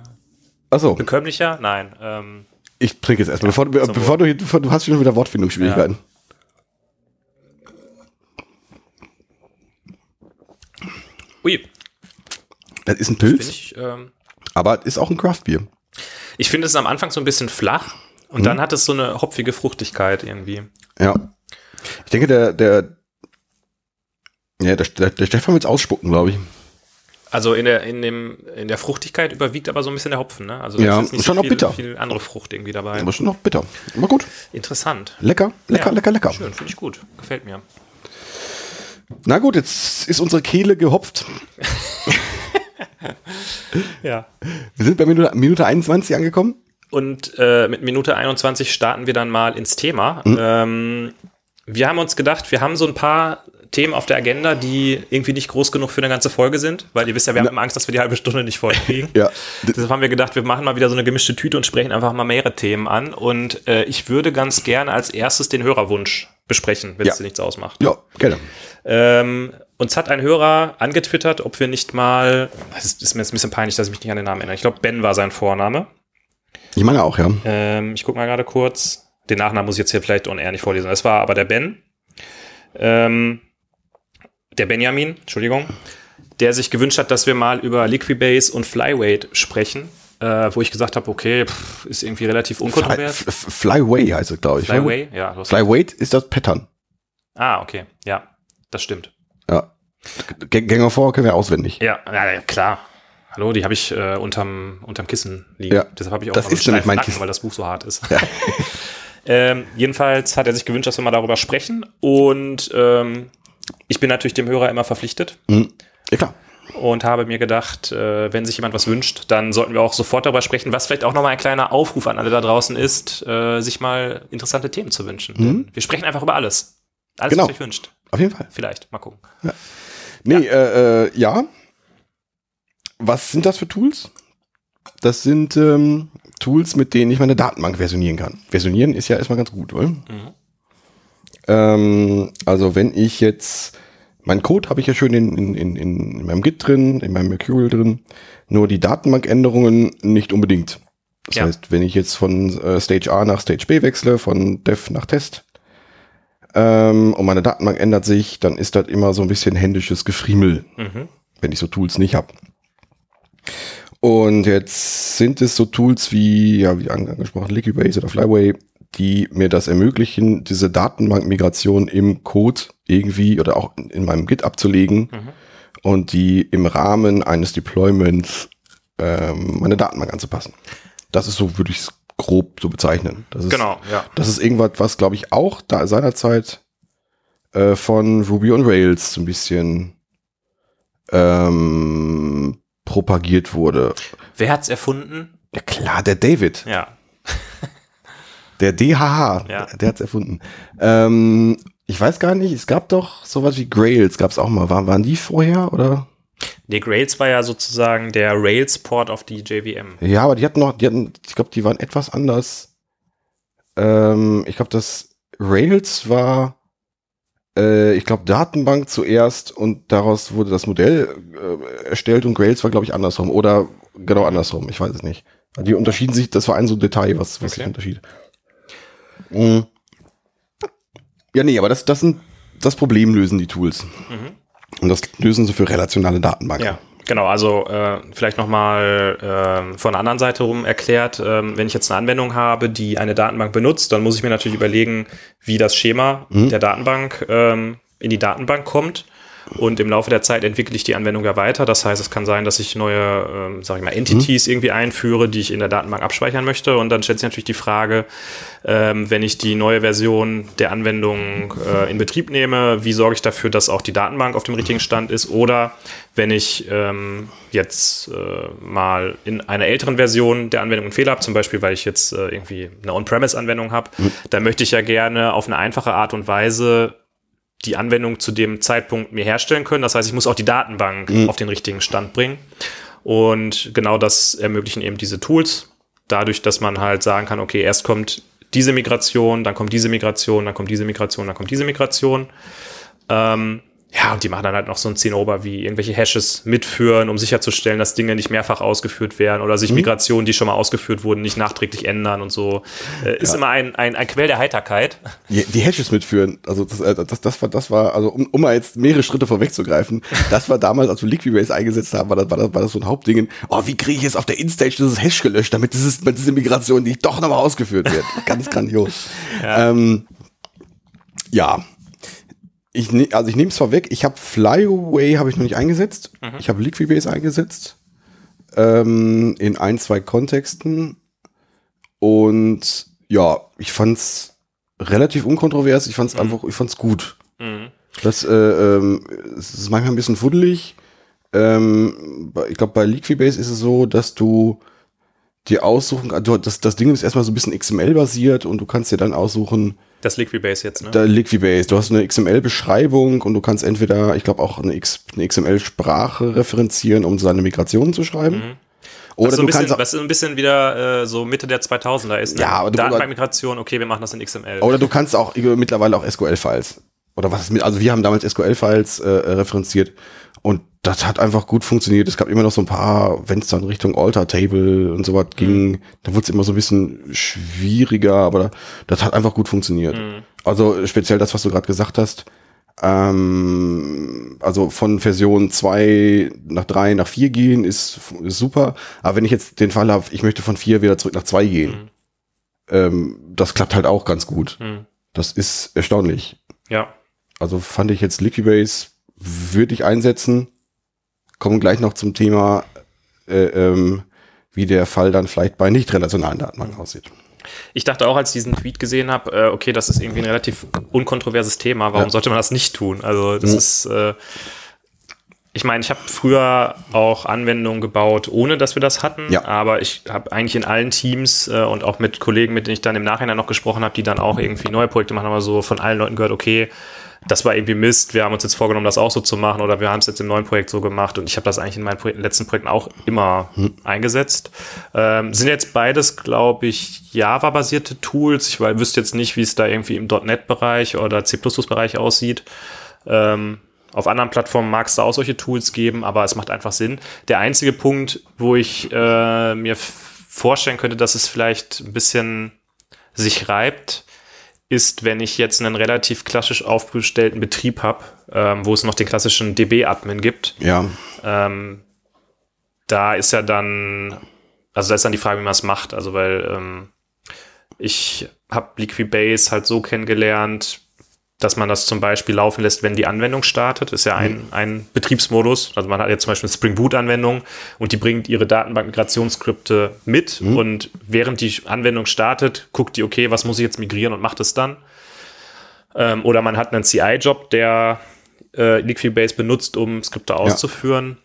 Achso, bekömmlicher, nein, ähm, ich trinke jetzt erstmal, bevor, du- zum bevor, du, hier- bevor du hast schon wieder Wortfindungsschwierigkeiten. ui, Das ist ein Pilz, ich, ähm, aber es ist auch ein Craftbier. ich finde es am Anfang so ein bisschen flach und dann hat es so eine hopfige Fruchtigkeit irgendwie. Ja. Ich denke, der, der, ja, der, der Stefan wird es ausspucken, glaube ich. Also in der, in dem, in der Fruchtigkeit überwiegt aber so ein bisschen der Hopfen, ne? Also Ja, ist nicht schon so auch viel, bitter. viel andere Frucht irgendwie dabei. Aber schon noch bitter. Aber gut. Interessant. Lecker, lecker, Ja, lecker, lecker. Schön, finde ich gut. Gefällt mir. Na gut, jetzt ist unsere Kehle gehopft. Ja. Wir sind bei Minute, Minute 21 angekommen. Und äh, mit Minute 21 starten wir dann mal ins Thema. Mhm. Ähm, wir haben uns gedacht, wir haben so ein paar Themen auf der Agenda, die irgendwie nicht groß genug für eine ganze Folge sind, weil ihr wisst ja, wir haben immer Angst, dass wir die halbe Stunde nicht voll kriegen. Ja. Deshalb haben wir gedacht, wir machen mal wieder so eine gemischte Tüte und sprechen einfach mal mehrere Themen an. Und äh, ich würde ganz gerne als erstes den Hörerwunsch besprechen, wenn Ja. es dir nichts ausmacht. Ja, gerne. Ähm, uns hat ein Hörer angetwittert, ob wir nicht mal, es ist, ist mir jetzt ein bisschen peinlich, dass ich mich nicht an den Namen erinnere. Ich glaube, Ben war sein Vorname. Ich meine auch, ja. Ähm, ich gucke mal gerade kurz. Den Nachnamen muss ich jetzt hier vielleicht on air nicht vorlesen. Es war aber der Ben. Ähm, der Benjamin, Entschuldigung, der sich gewünscht hat, dass wir mal über Liquibase und Flyweight sprechen. Äh, wo ich gesagt habe, okay, pff, ist irgendwie relativ Fly, unkontrovers. F- Flyway heißt es, glaube ich. oder? Flyway, ja. Du hast Flyweight ist das Pattern. ah, okay, ja, das stimmt. Ja. Gänger vor können wir auswendig. Ja, ja, ja klar. Hallo, die habe ich äh, unterm, unterm Kissen liegen. Ja, Deshalb habe ich auch das ist nämlich mein Nacken, Kissen. weil das Buch so hart ist. ähm, jedenfalls hat er sich gewünscht, dass wir mal darüber sprechen. Und ähm, ich bin natürlich dem Hörer immer verpflichtet Mhm. Ja, klar. und habe mir gedacht, äh, wenn sich jemand was wünscht, dann sollten wir auch sofort darüber sprechen, was vielleicht auch nochmal ein kleiner Aufruf an alle da draußen ist, äh, sich mal interessante Themen zu wünschen. Denn wir sprechen einfach über alles. Alles, Mhm. Genau. was euch wünscht. Auf jeden Fall. Vielleicht, mal gucken. Nee, äh, äh, ja. Was sind das für Tools? Das sind ähm, Tools, mit denen ich meine Datenbank versionieren kann. Versionieren ist ja erstmal ganz gut, oder? Ähm, also wenn ich jetzt, mein Code habe ich ja schön in, in, in, in meinem Git drin, in meinem Mercurial drin, nur die Datenbankänderungen nicht unbedingt. Das Ja. heißt, wenn ich jetzt von äh, Stage A nach Stage B wechsle, von Dev nach Test, ähm, und meine Datenbank ändert sich, dann ist das immer so ein bisschen händisches Gefriemel, Mhm. wenn ich so Tools nicht habe. Und jetzt sind es so Tools wie, ja, wie an- angesprochen, Liquibase oder Flyway, die mir das ermöglichen, diese Datenbankmigration im Code irgendwie oder auch in meinem Git abzulegen und die im Rahmen eines Deployments ähm, meine Datenbank anzupassen. Das ist so, würde ich es grob so bezeichnen. Das ist, Genau, ja. Das ist irgendwas, was glaube ich auch da seinerzeit äh, von Ruby on Rails so ein bisschen ähm, propagiert wurde. Wer hat's erfunden? Ja klar, der David, Ja. der DHH, Ja. der, der hat's erfunden. Ähm, ich weiß gar nicht, es gab doch sowas wie Grails, gab's auch mal. Waren, waren die vorher oder? Der Grails war ja sozusagen der Rails-Port auf die JVM. Ja, aber die hatten noch, die hatten, ich glaube, die waren etwas anders. Ähm, ich glaube, das Rails war, äh, ich glaube, Datenbank zuerst und daraus wurde das Modell äh, erstellt und Grails war, glaube ich, andersrum. Oder genau andersrum, ich weiß es nicht. Die unterschieden sich, das war ein so Detail, was, was Okay. sich unterschied. Mhm. Ja, nee, aber das, das sind, das Problem lösen die Tools. Und das lösen sie für relationale Datenbanken. Ja. Genau, also äh, vielleicht nochmal äh, von der anderen Seite rum erklärt, äh, wenn ich jetzt eine Anwendung habe, die eine Datenbank benutzt, dann muss ich mir natürlich überlegen, wie das Schema mhm. der Datenbank ähm, in die Datenbank kommt. Und im Laufe der Zeit entwickle ich die Anwendung ja weiter. Das heißt, es kann sein, dass ich neue, ähm, sag ich mal, Entities mhm. irgendwie einführe, die ich in der Datenbank abspeichern möchte. Und dann stellt sich natürlich die Frage, ähm, wenn ich die neue Version der Anwendung äh, in Betrieb nehme, wie sorge ich dafür, dass auch die Datenbank auf dem richtigen Stand ist? Oder wenn ich ähm, jetzt äh, mal in einer älteren Version der Anwendung einen Fehler habe, zum Beispiel, weil ich jetzt äh, irgendwie eine On-Premise-Anwendung habe, mhm. dann möchte ich ja gerne auf eine einfache Art und Weise die Anwendung zu dem Zeitpunkt mir herstellen können. Das heißt, ich muss auch die Datenbank mhm. auf den richtigen Stand bringen. Und genau das ermöglichen eben diese Tools. Dadurch, dass man halt sagen kann, okay, erst kommt diese Migration, dann kommt diese Migration, dann kommt diese Migration, dann kommt diese Migration. Ähm, ja, und die machen dann halt noch so ein Zinnober wie irgendwelche Hashes mitführen, um sicherzustellen, dass Dinge nicht mehrfach ausgeführt werden oder sich mhm. Migrationen, die schon mal ausgeführt wurden, nicht nachträglich ändern und so. Äh, ist ja. immer ein, ein, ein Quell der Heiterkeit. Die, die Hashes mitführen, also das, äh, das, das, war, das war, also um, um mal jetzt mehrere Schritte vorwegzugreifen, das war damals, als wir Liquibase eingesetzt haben, war das, war das, war das so ein Hauptding. Oh, wie kriege ich jetzt auf der Instage dieses Hash gelöscht, damit dieses, diese Migration nicht doch nochmal ausgeführt wird? Ganz grandios. Ja. Ähm, ja, ich, ne, also ich nehme es vorweg, ich habe Flyaway habe ich noch nicht eingesetzt. Mhm. Ich habe Liquibase eingesetzt. Ähm, in ein, zwei Kontexten. Und ja, ich fand's relativ unkontrovers. Ich fand's mhm. einfach, ich fand's gut. Mhm. Das, äh, ähm, es ist manchmal ein bisschen fuddelig. Ähm, ich glaube, bei Liquibase ist es so, dass du dir aussuchen, du, das, das Ding ist erstmal so ein bisschen XML-basiert und du kannst dir dann aussuchen, das Liquibase jetzt, ne? Der Liquibase. Du hast eine XML-Beschreibung und du kannst entweder, ich glaube, auch eine, eine XML-Sprache referenzieren, um seine Migrationen zu schreiben. Mhm. Oder was so du bisschen, kannst was ein bisschen wieder äh, so Mitte der 2000er ist. Ne? Ja, aber Datenbankmigration, okay, wir machen das in XML. Oder du kannst auch mittlerweile auch SQL-Files. Oder was ist mit, also wir haben damals SQL-Files äh, referenziert und das hat einfach gut funktioniert. Es gab immer noch so ein paar, wenn es dann Richtung Alter-Table und so was ging, mhm. da wurde es immer so ein bisschen schwieriger, aber das hat einfach gut funktioniert. Mhm. Also speziell das, was du gerade gesagt hast. Ähm, also von Version 2 nach 3 nach 4 gehen ist, ist super. Aber wenn ich jetzt den Fall habe, ich möchte von 4 wieder zurück nach 2 gehen, mhm. ähm, das klappt halt auch ganz gut. Mhm. Das ist erstaunlich. Ja. Also fand ich jetzt Liquibase würde ich einsetzen kommen gleich noch zum Thema, äh, ähm, wie der Fall dann vielleicht bei nicht relationalen Datenbanken aussieht. Ich dachte auch, als ich diesen Tweet gesehen habe, äh, okay, das ist irgendwie ein relativ unkontroverses Thema. Warum ja. sollte man das nicht tun? Also das mhm. ist, äh, ich meine, ich habe früher auch Anwendungen gebaut, ohne dass wir das hatten. Ja. Aber ich habe eigentlich in allen Teams äh, und auch mit Kollegen, mit denen ich dann im Nachhinein noch gesprochen habe, die dann auch irgendwie neue Projekte machen, aber so von allen Leuten gehört, okay, das war irgendwie Mist, wir haben uns jetzt vorgenommen, das auch so zu machen oder wir haben es jetzt im neuen Projekt so gemacht und ich habe das eigentlich in meinen Projek letzten Projekten auch immer hm. eingesetzt. Ähm, sind jetzt beides, glaube ich, Java-basierte Tools. Ich weil, wüsste jetzt nicht, wie es da irgendwie im .NET-Bereich oder C++-Bereich aussieht. Ähm, auf anderen Plattformen mag es da auch solche Tools geben, aber es macht einfach Sinn. Der einzige Punkt, wo ich äh, mir vorstellen könnte, dass es vielleicht ein bisschen sich reibt, ist, wenn ich jetzt einen relativ klassisch aufgestellten Betrieb habe, ähm, wo es noch den klassischen DB-Admin gibt. Ja. Ähm, da ist ja dann, also da ist dann die Frage, wie man es macht. Also weil ähm, ich habe Liquibase halt so kennengelernt, dass man das zum Beispiel laufen lässt, wenn die Anwendung startet. Ist ja ein, mhm. ein Betriebsmodus. Also man hat jetzt zum Beispiel eine Spring Boot-Anwendung und die bringt ihre Datenbank-Migrationsskripte mit mhm. und während die Anwendung startet, guckt die, okay, was muss ich jetzt migrieren und macht es dann. Ähm, oder man hat einen CI-Job, der äh, Liquibase benutzt, um Skripte auszuführen.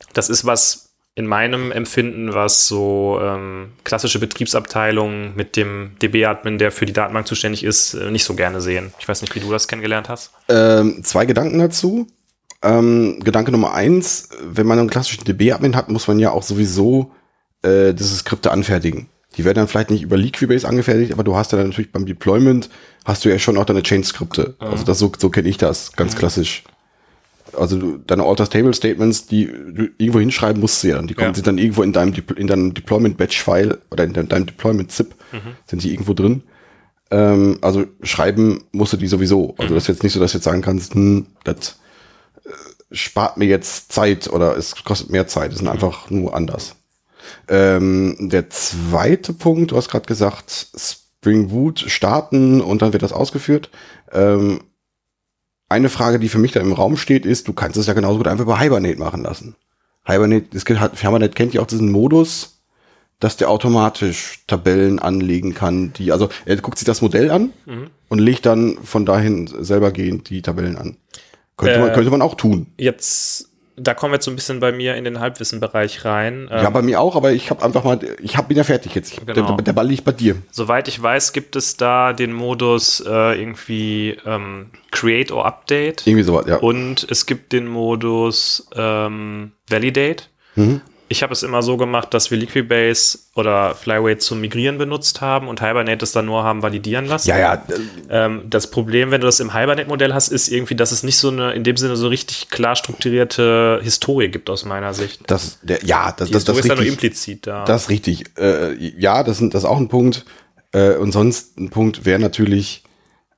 Ja. Das ist was, in meinem Empfinden, was so ähm, klassische Betriebsabteilungen mit dem DB-Admin, der für die Datenbank zuständig ist, äh, nicht so gerne sehen. Ich weiß nicht, wie du das kennengelernt hast. Ähm, zwei Gedanken dazu. Ähm, Gedanke Nummer eins, wenn man einen klassischen DB-Admin hat, muss man ja auch sowieso äh, diese Skripte anfertigen. Die werden dann vielleicht nicht über Liquibase angefertigt, aber du hast dann natürlich beim Deployment hast du ja schon auch deine Change-Skripte. Mhm. Also das so, so kenne ich das, ganz mhm. klassisch also du, deine Alter Table Statements, die du irgendwo hinschreiben musst du ja. Die kommen ja. sind dann irgendwo in deinem, in deinem Deployment Batch File oder in deinem Deployment ZIP mhm. sind die irgendwo drin. Ähm, also schreiben musst du die sowieso. Also mhm. das ist jetzt nicht so, dass du jetzt sagen kannst, hm, das, spart mir jetzt Zeit oder es kostet mehr Zeit. Es sind einfach nur anders. Ähm, der zweite Punkt, du hast gerade gesagt, Spring Boot starten und dann wird das ausgeführt. Ähm, eine Frage, die für mich da im Raum steht, ist, du kannst es ja genauso gut einfach über Hibernate machen lassen. Hibernate, es gibt, Hibernate kennt ja auch diesen Modus, dass der automatisch Tabellen anlegen kann, die, also er guckt sich das Modell an mhm. und legt dann von dahin selber gehend die Tabellen an. Könnte, äh, man, könnte man auch tun. Jetzt da kommen wir jetzt so ein bisschen bei mir in den Halbwissenbereich rein. Ja, bei mir auch, aber ich habe einfach mal, ich hab, bin ja fertig jetzt. Genau. der, der, Ball liegt bei dir. Soweit ich weiß, gibt es da den Modus äh, irgendwie ähm, Create or Update. Irgendwie sowas, ja. Und es gibt den Modus ähm, Validate. Mhm. Ich habe es immer so gemacht, dass wir Liquibase oder Flyway zum Migrieren benutzt haben und Hibernate es dann nur haben validieren lassen. Ja, ja. Ähm, das Problem, wenn du das im Hibernate-Modell hast, ist irgendwie, dass es nicht so eine, in dem Sinne so richtig klar strukturierte Historie gibt aus meiner Sicht. Das, der, ja, das, das, das ist ja nur implizit da. Das ist richtig. Äh, ja, das, sind, das ist auch ein Punkt. Äh, und sonst ein Punkt wäre natürlich,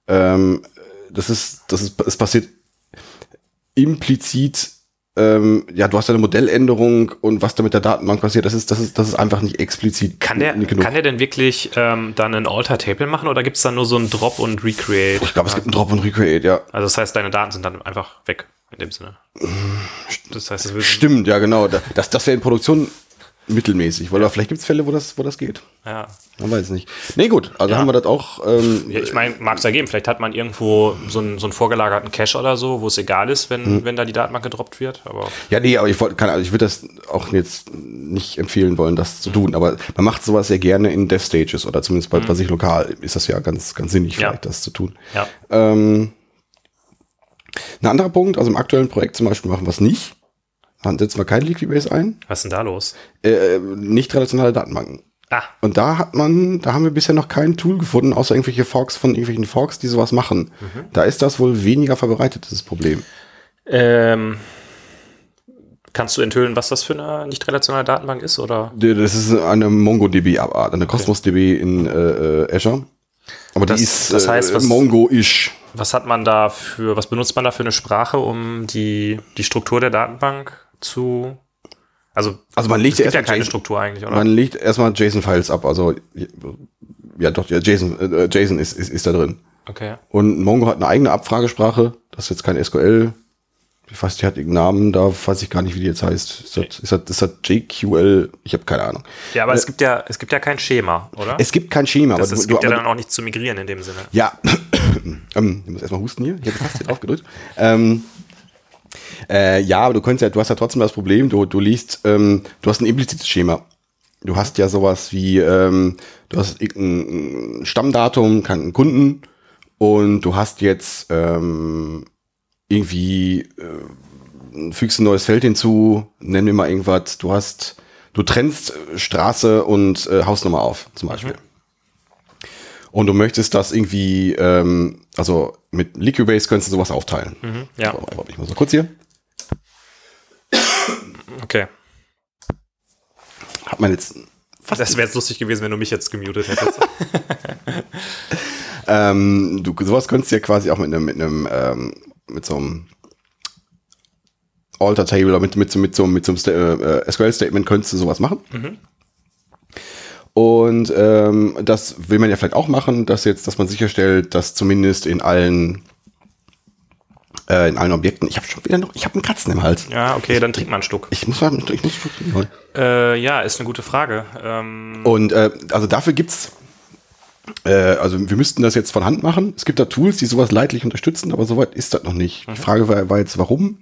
ähm, das ist, das ist, es passiert implizit ähm, ja, du hast eine Modelländerung und was da mit der Datenbank passiert, das ist, das ist, das ist einfach nicht explizit. Kann der, genug. kann der denn wirklich ähm, dann ein Alter-Table machen oder gibt es da nur so ein Drop und Recreate? Ich glaube, es gibt ein Drop und Recreate, ja. Also das heißt, deine Daten sind dann einfach weg in dem Sinne. Das heißt, es Stimmt, ja, genau. Das, das wäre in Produktion mittelmäßig, weil ja. vielleicht gibt es Fälle, wo das, wo das geht. Ja. Man weiß nicht. Nee, gut, also ja. haben wir das auch. Ähm, ja, ich meine, mag es ja geben. Vielleicht hat man irgendwo so einen, so einen vorgelagerten Cache oder so, wo es egal ist, wenn, mhm. wenn da die Datenbank gedroppt wird. Aber ja, nee, aber ich, wollt, kann, also ich würde das auch jetzt nicht empfehlen wollen, das zu mhm. tun. Aber man macht sowas ja gerne in Dev Stages oder zumindest bei, mhm. bei sich lokal ist das ja ganz, ganz sinnig, vielleicht das zu tun. Ja. Ähm, ein anderer Punkt, also im aktuellen Projekt zum Beispiel machen wir es nicht. Dann setzen wir kein Liquibase ein. Was ist denn da los? Äh, nicht traditionelle Datenbanken. Ah. Und da hat man, da haben wir bisher noch kein Tool gefunden, außer irgendwelche Forks von irgendwelchen Forks, die sowas machen. Mhm. Da ist das wohl weniger verbreitet, dieses Problem. Ähm, kannst du enthüllen, was das für eine nicht relationale Datenbank ist, oder? Das ist eine MongoDB-Abart, eine Cosmos DB in äh, äh, Azure. Aber das, die ist das heißt, was, äh, Mongo-ish. Was hat man da für, was benutzt man da für eine Sprache, um die, die Struktur der Datenbank zu also, also man legt ja keine JSON, Struktur eigentlich, oder? Man legt erstmal JSON-Files ab. Also ja doch, ja, JSON, äh, JSON ist, ist, ist da drin. Okay. Und Mongo hat eine eigene Abfragesprache. Das ist jetzt kein SQL. Ich weiß, die hat irgendeinen Namen, da weiß ich gar nicht, wie die jetzt heißt. Ist das, ist das, ist das JQL? Ich habe keine Ahnung. Ja, aber äh, es gibt ja, es gibt ja kein Schema, oder? Es gibt kein Schema. Das, aber es gibt ja dann auch nicht zu migrieren in dem Sinne. Ja, ähm, ich muss erstmal husten hier. Ich habe fast aufgedrückt. Ähm, äh, ja, aber du könntest ja, du hast ja trotzdem das Problem, du, du liest, ähm, du hast ein implizites Schema. Du hast ja sowas wie, ähm, du hast ein Stammdatum, keinen Kunden und du hast jetzt ähm, irgendwie äh, fügst ein neues Feld hinzu, nennen wir mal irgendwas, du hast, du trennst Straße und äh, Hausnummer auf, zum Beispiel. Mhm. Und du möchtest das irgendwie, ähm, also mit Liquibase könntest du sowas aufteilen. Mhm, ja. So, ich mal so kurz hier. Okay. Hat man jetzt fast. Das wäre jetzt lustig gewesen, wenn du mich jetzt gemutet hättest. ähm, du, sowas könntest du ja quasi auch mit einem, mit einem, ähm, mit so einem Alter Table oder mit, mit, mit, so, mit so einem äh, SQL-Statement könntest du sowas machen. Mhm. Und ähm, das will man ja vielleicht auch machen, dass jetzt, dass man sicherstellt, dass zumindest in allen äh, in allen Objekten. Ich habe schon wieder noch, ich habe einen Katzen im Hals. Ja, okay, dann trink mal einen Stuck. Ich muss mal, ich muss einen äh, Ja, ist eine gute Frage. Ähm Und äh, also dafür gibt's äh, also wir müssten das jetzt von Hand machen. Es gibt da Tools, die sowas leidlich unterstützen, aber soweit ist das noch nicht. Mhm. Die Frage war, war jetzt, warum?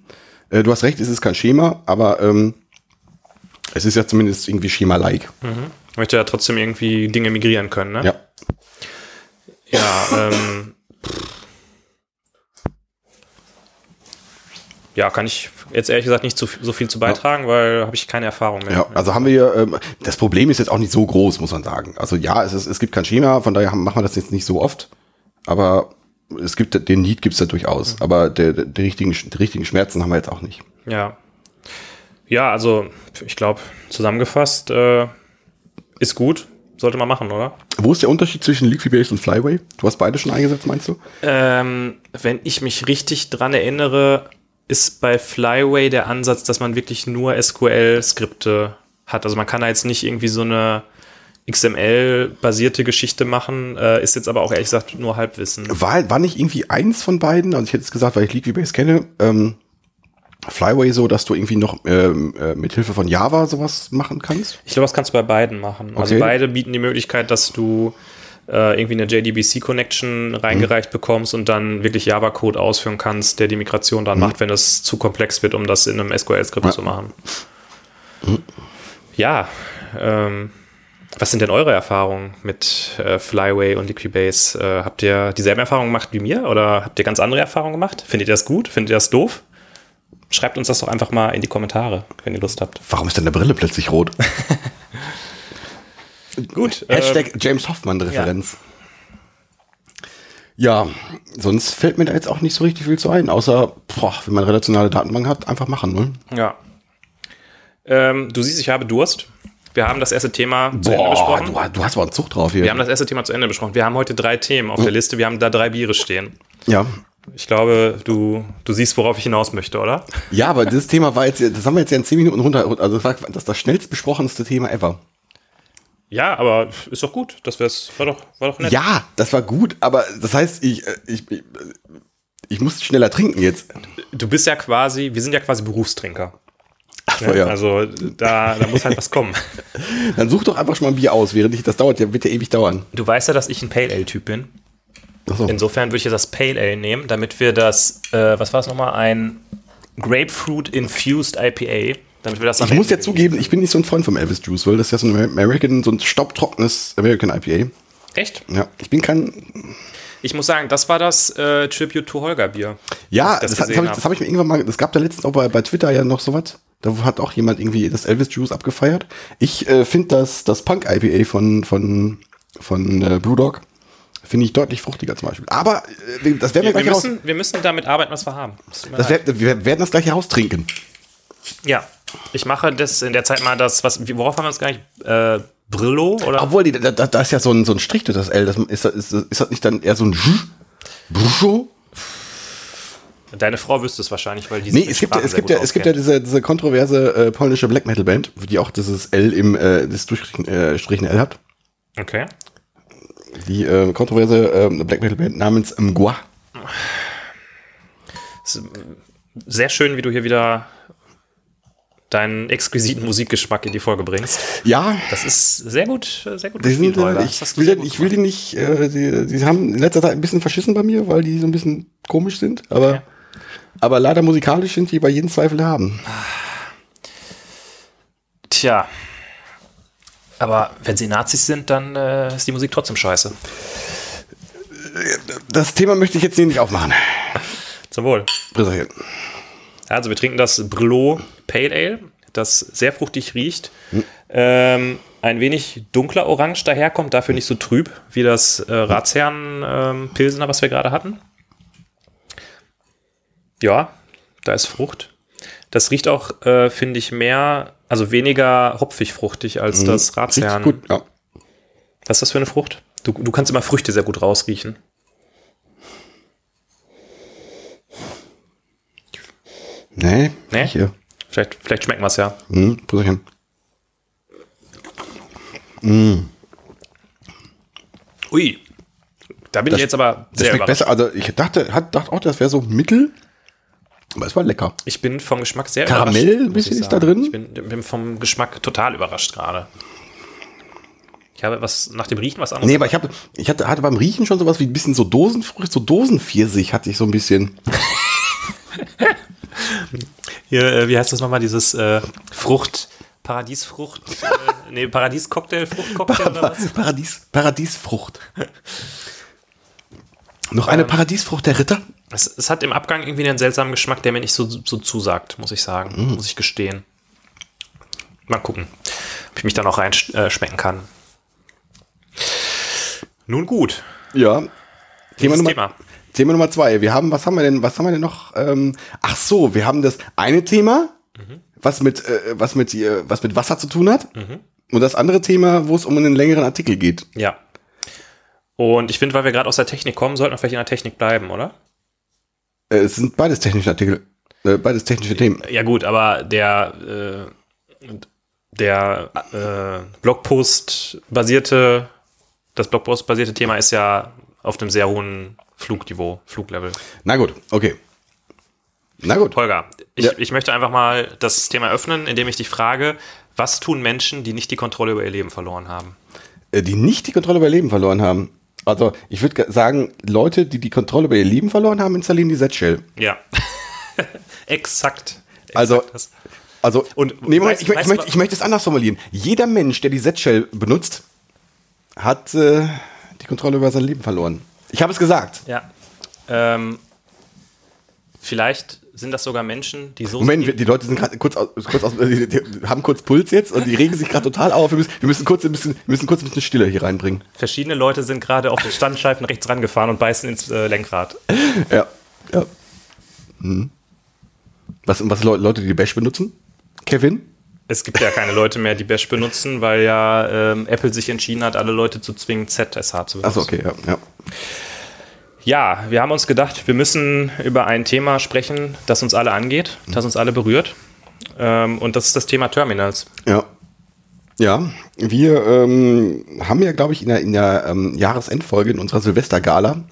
Äh, du hast recht, es ist kein Schema, aber ähm, es ist ja zumindest irgendwie Schema-like. Mhm. Möchte ja trotzdem irgendwie Dinge migrieren können, ne? Ja. Ja, ähm, ja, kann ich jetzt ehrlich gesagt nicht so, so viel zu beitragen, ja. weil habe ich keine Erfahrung mehr. Ja, also haben wir, ähm, das Problem ist jetzt auch nicht so groß, muss man sagen. Also ja, es, ist, es gibt kein Schema, von daher machen wir das jetzt nicht so oft, aber es gibt den Need gibt es da durchaus, mhm. aber der, der, die, richtigen, die richtigen Schmerzen haben wir jetzt auch nicht. Ja. Ja, also ich glaube, zusammengefasst äh, ist gut, sollte man machen, oder? Wo ist der Unterschied zwischen Liquibase und Flyway? Du hast beide schon eingesetzt, meinst du? Ähm, wenn ich mich richtig dran erinnere, ist bei Flyway der Ansatz, dass man wirklich nur SQL-Skripte hat. Also man kann da jetzt nicht irgendwie so eine XML-basierte Geschichte machen, äh, ist jetzt aber auch ehrlich gesagt nur Halbwissen. War, war nicht irgendwie eins von beiden? Also ich hätte es gesagt, weil ich Leaky-Base kenne, ähm, Flyway so, dass du irgendwie noch ähm, äh, mit Hilfe von Java sowas machen kannst? Ich glaube, das kannst du bei beiden machen. Also Okay. beide bieten die Möglichkeit, dass du äh, irgendwie eine JDBC-Connection reingereicht bekommst und dann wirklich Java-Code ausführen kannst, der die Migration dann macht, wenn es zu komplex wird, um das in einem SQL-Skript Ja. zu machen. Ja, ähm, was sind denn eure Erfahrungen mit äh, Flyway und Liquibase? Äh, habt ihr dieselben Erfahrungen gemacht wie mir oder habt ihr ganz andere Erfahrungen gemacht? Findet ihr das gut? Findet ihr das doof? Schreibt uns das doch einfach mal in die Kommentare, wenn ihr Lust habt. Warum ist denn der Brille plötzlich rot? Gut. äh, Hashtag James Hoffmann-Referenz. Ja. sonst fällt mir da jetzt auch nicht so richtig viel zu ein, außer, boah, wenn man relationale Datenbank hat, einfach machen, ne? Ja. Ähm, du siehst, ich habe Durst. Wir haben das erste Thema zu Ende Boah, besprochen. du, du hast aber einen Zug drauf hier. Wir haben das erste Thema zu Ende besprochen. Wir haben heute drei Themen auf der Liste. Wir haben da drei Biere stehen. ja. Ich glaube, du, du siehst, worauf ich hinaus möchte, oder? Ja, aber dieses Thema war jetzt, das haben wir jetzt ja in 10 Minuten runter, also das war das, das schnellst besprochenste Thema ever. Ja, aber ist doch gut. Das wär's, war doch, war doch nett. Ja, das war gut, aber das heißt, ich, äh, ich, ich, ich muss schneller trinken jetzt. Du bist ja quasi, wir sind ja quasi Berufstrinker. Ach so, ja. Also da, da muss halt was kommen. Dann such doch einfach schon mal ein Bier aus, während ich, das dauert ja, wird ja ewig dauern. Du weißt ja, dass ich ein Pale Ale-Typ bin. So. Insofern würde ich jetzt das Pale Ale nehmen, damit wir das, äh, was war das nochmal, ein Grapefruit Infused IPA, damit wir das Ich muss ja zugeben, ich bin nicht so ein Freund vom Elvis Juice, weil das ist ja so ein American, so ein staubtrockenes American IPA. Echt? Ja, ich bin kein. Ich muss sagen, das war das äh, Tribute to Holger Bier. Ja, das das, habe ich, hab. ich mir irgendwann mal. Das gab da letztens auch bei, bei Twitter ja noch sowas. Da hat auch jemand irgendwie das Elvis Juice abgefeiert. Ich äh, finde das, das Punk IPA von, von, von äh, Brewdog finde ich deutlich fruchtiger zum Beispiel. Aber äh, das werden wir Wir, gleich raus. müssen, wir müssen damit arbeiten, was wir haben. Das wär, wir werden das gleich raustrinken. ja, ich mache das in der Zeit mal das, was, worauf haben wir uns gar nicht, äh, Brillo oder? Obwohl, die, da, da da ist ja so ein, so ein Strich durch das L. Das, ist, das- ist, ist das nicht dann eher so ein? Bruscho? Deine Frau wüsste es wahrscheinlich, weil die Nee, es gibt, ja- es gibt ja, es gibt ja diese, diese kontroverse äh, polnische Black Metal Band, die auch dieses L im, äh, das durchstrichen äh, L hat. Okay. Die äh, kontroverse äh, Black Metal Band namens Mgwa. Sehr schön, wie du hier wieder deinen exquisiten Musikgeschmack in die Folge bringst. Ja, Das ist sehr gut, äh, sehr gut die sind, äh, ich, will, ich will die nicht, äh, die, die haben in letzter Zeit ein bisschen verschissen bei mir, weil die so ein bisschen komisch sind, aber, Okay. aber leider musikalisch sind die bei jedem Zweifel haben. Tja. Aber wenn sie Nazis sind, dann äh, ist die Musik trotzdem scheiße. Das Thema möchte ich jetzt hier nicht aufmachen. Zum Wohl. Also wir trinken das Brlo Pale Ale, das sehr fruchtig riecht. Ähm, ein wenig dunkler Orange daherkommt, dafür nicht so trüb wie das äh, Ratsherrn ähm, was wir gerade hatten. Ja, da ist Frucht. Das riecht auch, äh, finde ich, mehr, also weniger hopfig fruchtig als das Ratsherrn. Gut, ja. Was ist das für eine Frucht? Du, du kannst immer Früchte sehr gut rausriechen. Nee, Nee? Hier. Vielleicht, vielleicht schmecken wir es ja. Hm, Prösterchen. Ui. Da bin ich jetzt aber Das sehr schmeckt überrascht. besser. Also ich dachte, hat, dachte auch, das wäre so mittel. Aber es war lecker. Ich bin vom Geschmack sehr Karamell überrascht. ein muss bisschen ist da drin? Ich bin, bin vom Geschmack total überrascht gerade. Ich habe was nach dem Riechen was anderes. Nee, aber ich, hab, ich hatte, hatte beim Riechen schon sowas wie ein bisschen so Dosenfrucht, so Dosenpfirsich hatte ich so ein bisschen. Hier, äh, wie heißt das nochmal, dieses äh, Frucht, Paradiesfrucht, äh, nee, Paradiescocktail, Fruchtcocktail oder was? Paradies, Paradiesfrucht. Noch eine Paradiesfrucht der Ritter? Es, es hat im Abgang irgendwie einen seltsamen Geschmack, der mir nicht so, so zusagt, muss ich sagen, Mm. muss ich gestehen. Mal gucken, ob ich mich da noch reinschmecken äh, kann. Nun gut, Ja. Thema Nummer, Thema. Thema Nummer zwei. Wir haben, was haben wir denn, was haben wir denn noch? Ähm, ach so, wir haben das eine Thema, was mit, äh, was mit, äh, was mit Wasser zu tun hat. Und das andere Thema, wo es um einen längeren Artikel geht. Ja. Und ich finde, weil wir gerade aus der Technik kommen, sollten wir vielleicht in der Technik bleiben, oder? Äh, es sind beides technische Artikel. Äh, beides technische Themen. Ja gut, aber der, äh, der äh, Blogpost-basierte, das Blogpost-basierte Thema ist ja auf einem sehr hohen Flugniveau, Fluglevel. Na gut, okay. Na gut. Holger, ich, Ja. ich möchte einfach mal das Thema öffnen, indem ich dich frage, was tun Menschen, die nicht die Kontrolle über ihr Leben verloren haben? Äh, Die nicht die Kontrolle über ihr Leben verloren haben. Also, ich würde sagen, Leute, die die Kontrolle über ihr Leben verloren haben, installieren die Z-Shell. Ja. Exakt. Exakt Also- das. Also, Und nee, Moment, weißt- ich, weißt ich, möchte, ich möchte es anders formulieren. Jeder Mensch, der die Z-Shell benutzt, hat äh, die Kontrolle über sein Leben verloren. Ich habe es gesagt. Ja. Ähm, vielleicht sind das sogar Menschen, die so Moment, wir- die Leute sind gerade kurz, aus, kurz aus, die, die haben kurz Puls jetzt und die regen sich gerade total auf. Wir müssen, wir müssen kurz ein bisschen, wir müssen kurz ein bisschen Stille hier reinbringen. verschiedene Leute sind gerade auf den Standscheifen rechts rangefahren und beißen ins äh, Lenkrad. Ja. ja. Hm. Was, was Leu- Leute, die die Bash benutzen? Kevin? Es gibt ja keine Leute mehr, die Bash benutzen, weil ja ähm, Apple sich entschieden hat, alle Leute zu zwingen, ZSH zu benutzen. Achso, okay, ja. ja. Ja, wir haben uns gedacht, wir müssen über ein Thema sprechen, das uns alle angeht, das uns alle berührt. Ähm, und das ist das Thema Terminals. Ja. Ja, wir ähm, haben ja, glaube ich, in der, in der ähm, Jahresendfolge in unserer Silvestergala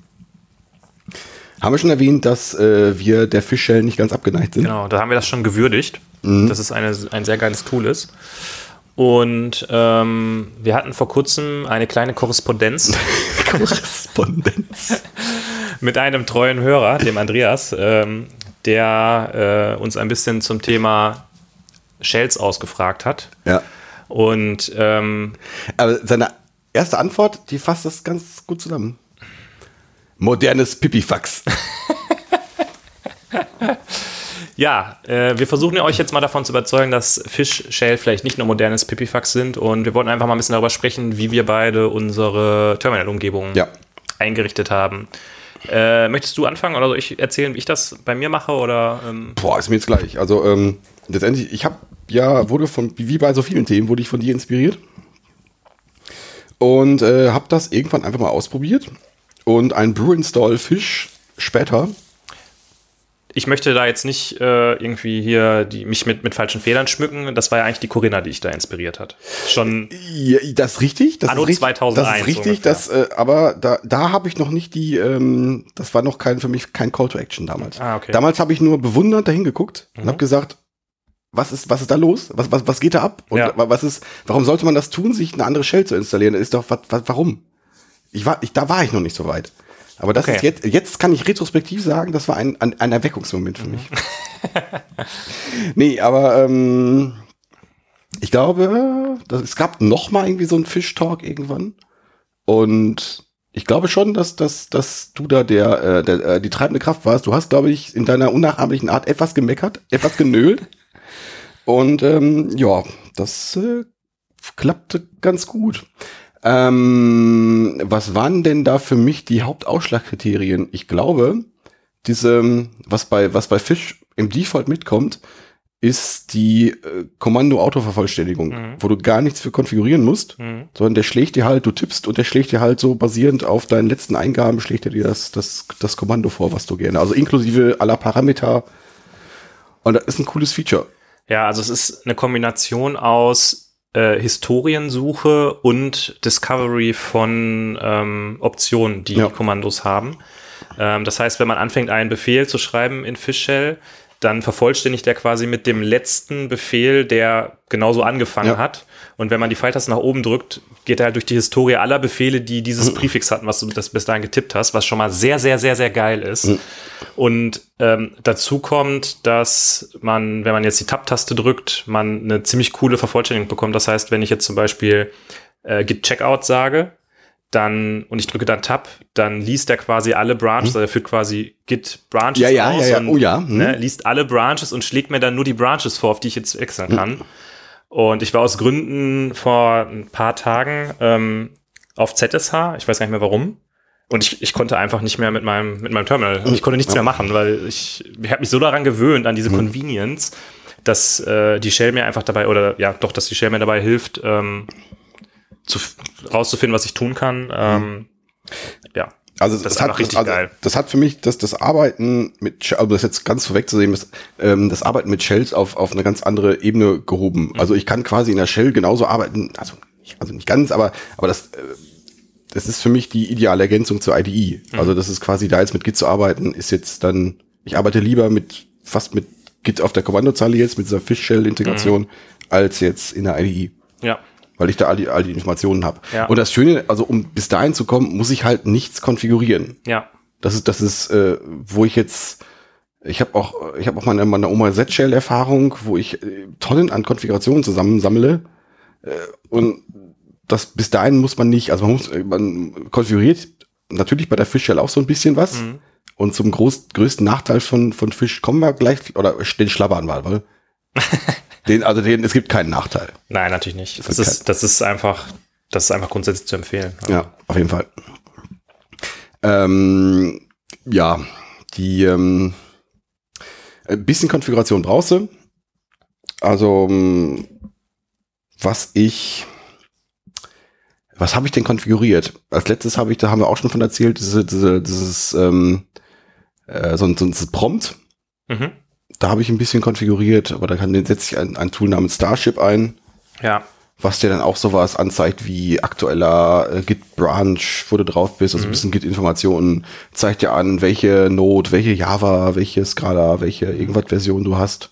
haben wir schon erwähnt, dass äh, wir der Fischshell nicht ganz abgeneigt sind. Genau, da haben wir das schon gewürdigt, dass es eine, ein sehr geiles Tool ist. Und ähm, wir hatten vor kurzem eine kleine Korrespondenz Korrespondenz. mit einem treuen Hörer, dem Andreas, ähm, der äh, uns ein bisschen zum Thema Shells ausgefragt hat. Ja. Und ähm, Aber seine erste Antwort, die fasst das ganz gut zusammen. Modernes Pipifax. ja, äh, wir versuchen ja euch jetzt mal davon zu überzeugen, dass Fish Shell vielleicht nicht nur modernes Pipifax sind. Und wir wollten einfach mal ein bisschen darüber sprechen, wie wir beide unsere Terminal-Umgebung Ja. eingerichtet haben. Äh, möchtest du anfangen oder soll ich erzählen, wie ich das bei mir mache? Oder ähm, Boah, ist mir jetzt gleich. Also ähm, letztendlich, ich habe ja, wurde von, wie bei so vielen Themen, wurde ich von dir inspiriert. Und äh, habe das irgendwann einfach mal ausprobiert. Und ein Brew Install Fish später. Ich möchte da jetzt nicht äh, irgendwie hier die, mich mit, mit falschen Federn schmücken. Das war ja eigentlich die Corinna, die ich da inspiriert hat. Schon Ja, das ist richtig. Das Anno ist richtig, 2001 Das ist richtig, ungefähr. das, äh, aber da, da habe ich noch nicht die, ähm, das war noch kein, für mich kein Call to Action damals. Ah, okay. Mhm. Damals habe ich nur bewundernd dahin geguckt und habe gesagt, was ist, was ist da los? Was, was, was geht da ab? Und Ja. wa- was ist, warum sollte man das tun, sich eine andere Shell zu installieren? Ist doch, was, was, warum? Ich war, ich, da war ich noch nicht so weit. Aber das Okay. ist jetzt, jetzt kann ich retrospektiv sagen, das war ein, ein, ein Erweckungsmoment für mich. nee, aber ähm, ich glaube, das, es gab noch mal irgendwie so einen Fish Talk irgendwann. Und ich glaube schon, dass, dass, dass du da der, äh, der, äh, die treibende Kraft warst. Du hast, glaube ich, in deiner unnachahmlichen Art etwas gemeckert, etwas genölt. Und ähm, ja, das äh, klappte ganz gut. Ähm, was waren denn da für mich die Hauptausschlagkriterien? Ich glaube, diese, was bei, was bei Fish im Default mitkommt, ist die äh, Kommando-Autovervollständigung, Mhm. wo du gar nichts für konfigurieren musst, Mhm. sondern der schlägt dir halt, du tippst und der schlägt dir halt so basierend auf deinen letzten Eingaben, schlägt er dir das, das, das Kommando vor, was du gerne, also inklusive aller Parameter. Und das ist ein cooles Feature. Ja, also es ist eine Kombination aus äh, Historiensuche und Discovery von ähm, Optionen, die Ja. Kommandos haben. Ähm, das heißt, wenn man anfängt, einen Befehl zu schreiben in Fishshell, dann vervollständigt er quasi mit dem letzten Befehl, der genauso angefangen Ja. hat. Und wenn man die Pfeiltaste nach oben drückt, geht er halt durch die Historie aller Befehle, die dieses Präfix hatten, was du das bis dahin getippt hast, was schon mal sehr, sehr, sehr, sehr geil ist. Und ähm, dazu kommt, dass man, wenn man jetzt die Tab-Taste drückt, man eine ziemlich coole Vervollständigung bekommt. Das heißt, wenn ich jetzt zum Beispiel äh, Git Checkout sage, dann und ich drücke dann Tab, dann liest er quasi alle Branches, also er führt quasi Git Branches Ja, ja, aus ja, ja. und Oh ja, hm. ne, liest alle Branches und schlägt mir dann nur die Branches vor, auf die ich jetzt wechseln kann. Und ich war aus Gründen vor ein paar Tagen ähm, auf ZSH, ich weiß gar nicht mehr warum. Und ich, ich konnte einfach nicht mehr mit meinem, mit meinem Terminal, ich konnte nichts mehr machen, weil ich, ich habe mich so daran gewöhnt, an diese Convenience, dass äh, die Shell mir einfach dabei, oder ja, doch, dass die Shell mir dabei hilft, ähm, zu, rauszufinden, was ich tun kann. Ähm, ja. Also Das ist hat, richtig also, geil. Das hat für mich das, das Arbeiten mit, also das jetzt ganz vorwegzusehen, das, ähm, das Arbeiten mit Shells auf, auf eine ganz andere Ebene Mhm. gehoben. Also ich kann quasi in der Shell genauso arbeiten, also nicht, also nicht ganz, aber, aber das, äh, das ist für mich die ideale Ergänzung zur IDE. Mhm. Also das ist quasi da jetzt mit Git zu arbeiten, ist jetzt dann, ich arbeite lieber mit, fast mit Git auf der Kommandozeile jetzt, mit dieser Fish-Shell-Integration, Mhm. als jetzt in der IDE Ja. Weil ich da all die, all die Informationen habe. Ja. Und das Schöne, also um bis dahin zu kommen, muss ich halt nichts konfigurieren. Ja. Das ist, das ist, äh, wo ich jetzt, ich habe auch, ich habe auch meine, meine Oma Z-Shell-Erfahrung, wo ich äh, Tonnen an Konfigurationen zusammensammle. Äh, und das bis dahin muss man nicht, also man muss, man konfiguriert natürlich bei der Fish-Shell auch so ein bisschen was. Mhm. Und zum groß, größten Nachteil von, von Fish kommen wir gleich, oder den schlabbern wir, weil den, also den, es gibt keinen Nachteil. Nein, natürlich nicht. Das ist, das ist einfach, das ist einfach grundsätzlich zu empfehlen. Ja, auf jeden Fall. Ähm, ja, die ähm, ein bisschen Konfiguration brauchst du. Also ähm, was ich was habe ich denn konfiguriert? Als letztes habe ich, da haben wir auch schon von erzählt, diese, diese, dieses ähm, äh, so, ein- so ein Prompt. Mhm. Da habe ich ein bisschen konfiguriert, aber da kann den setze ich ein, ein Tool namens Starship ein Ja. was dir dann auch sowas anzeigt wie aktueller äh, Git-Branch, wo du drauf bist, also ein bisschen Git-Informationen, zeigt dir an, welche Node, welche Java, welche Scala, welche irgendwas Version du hast,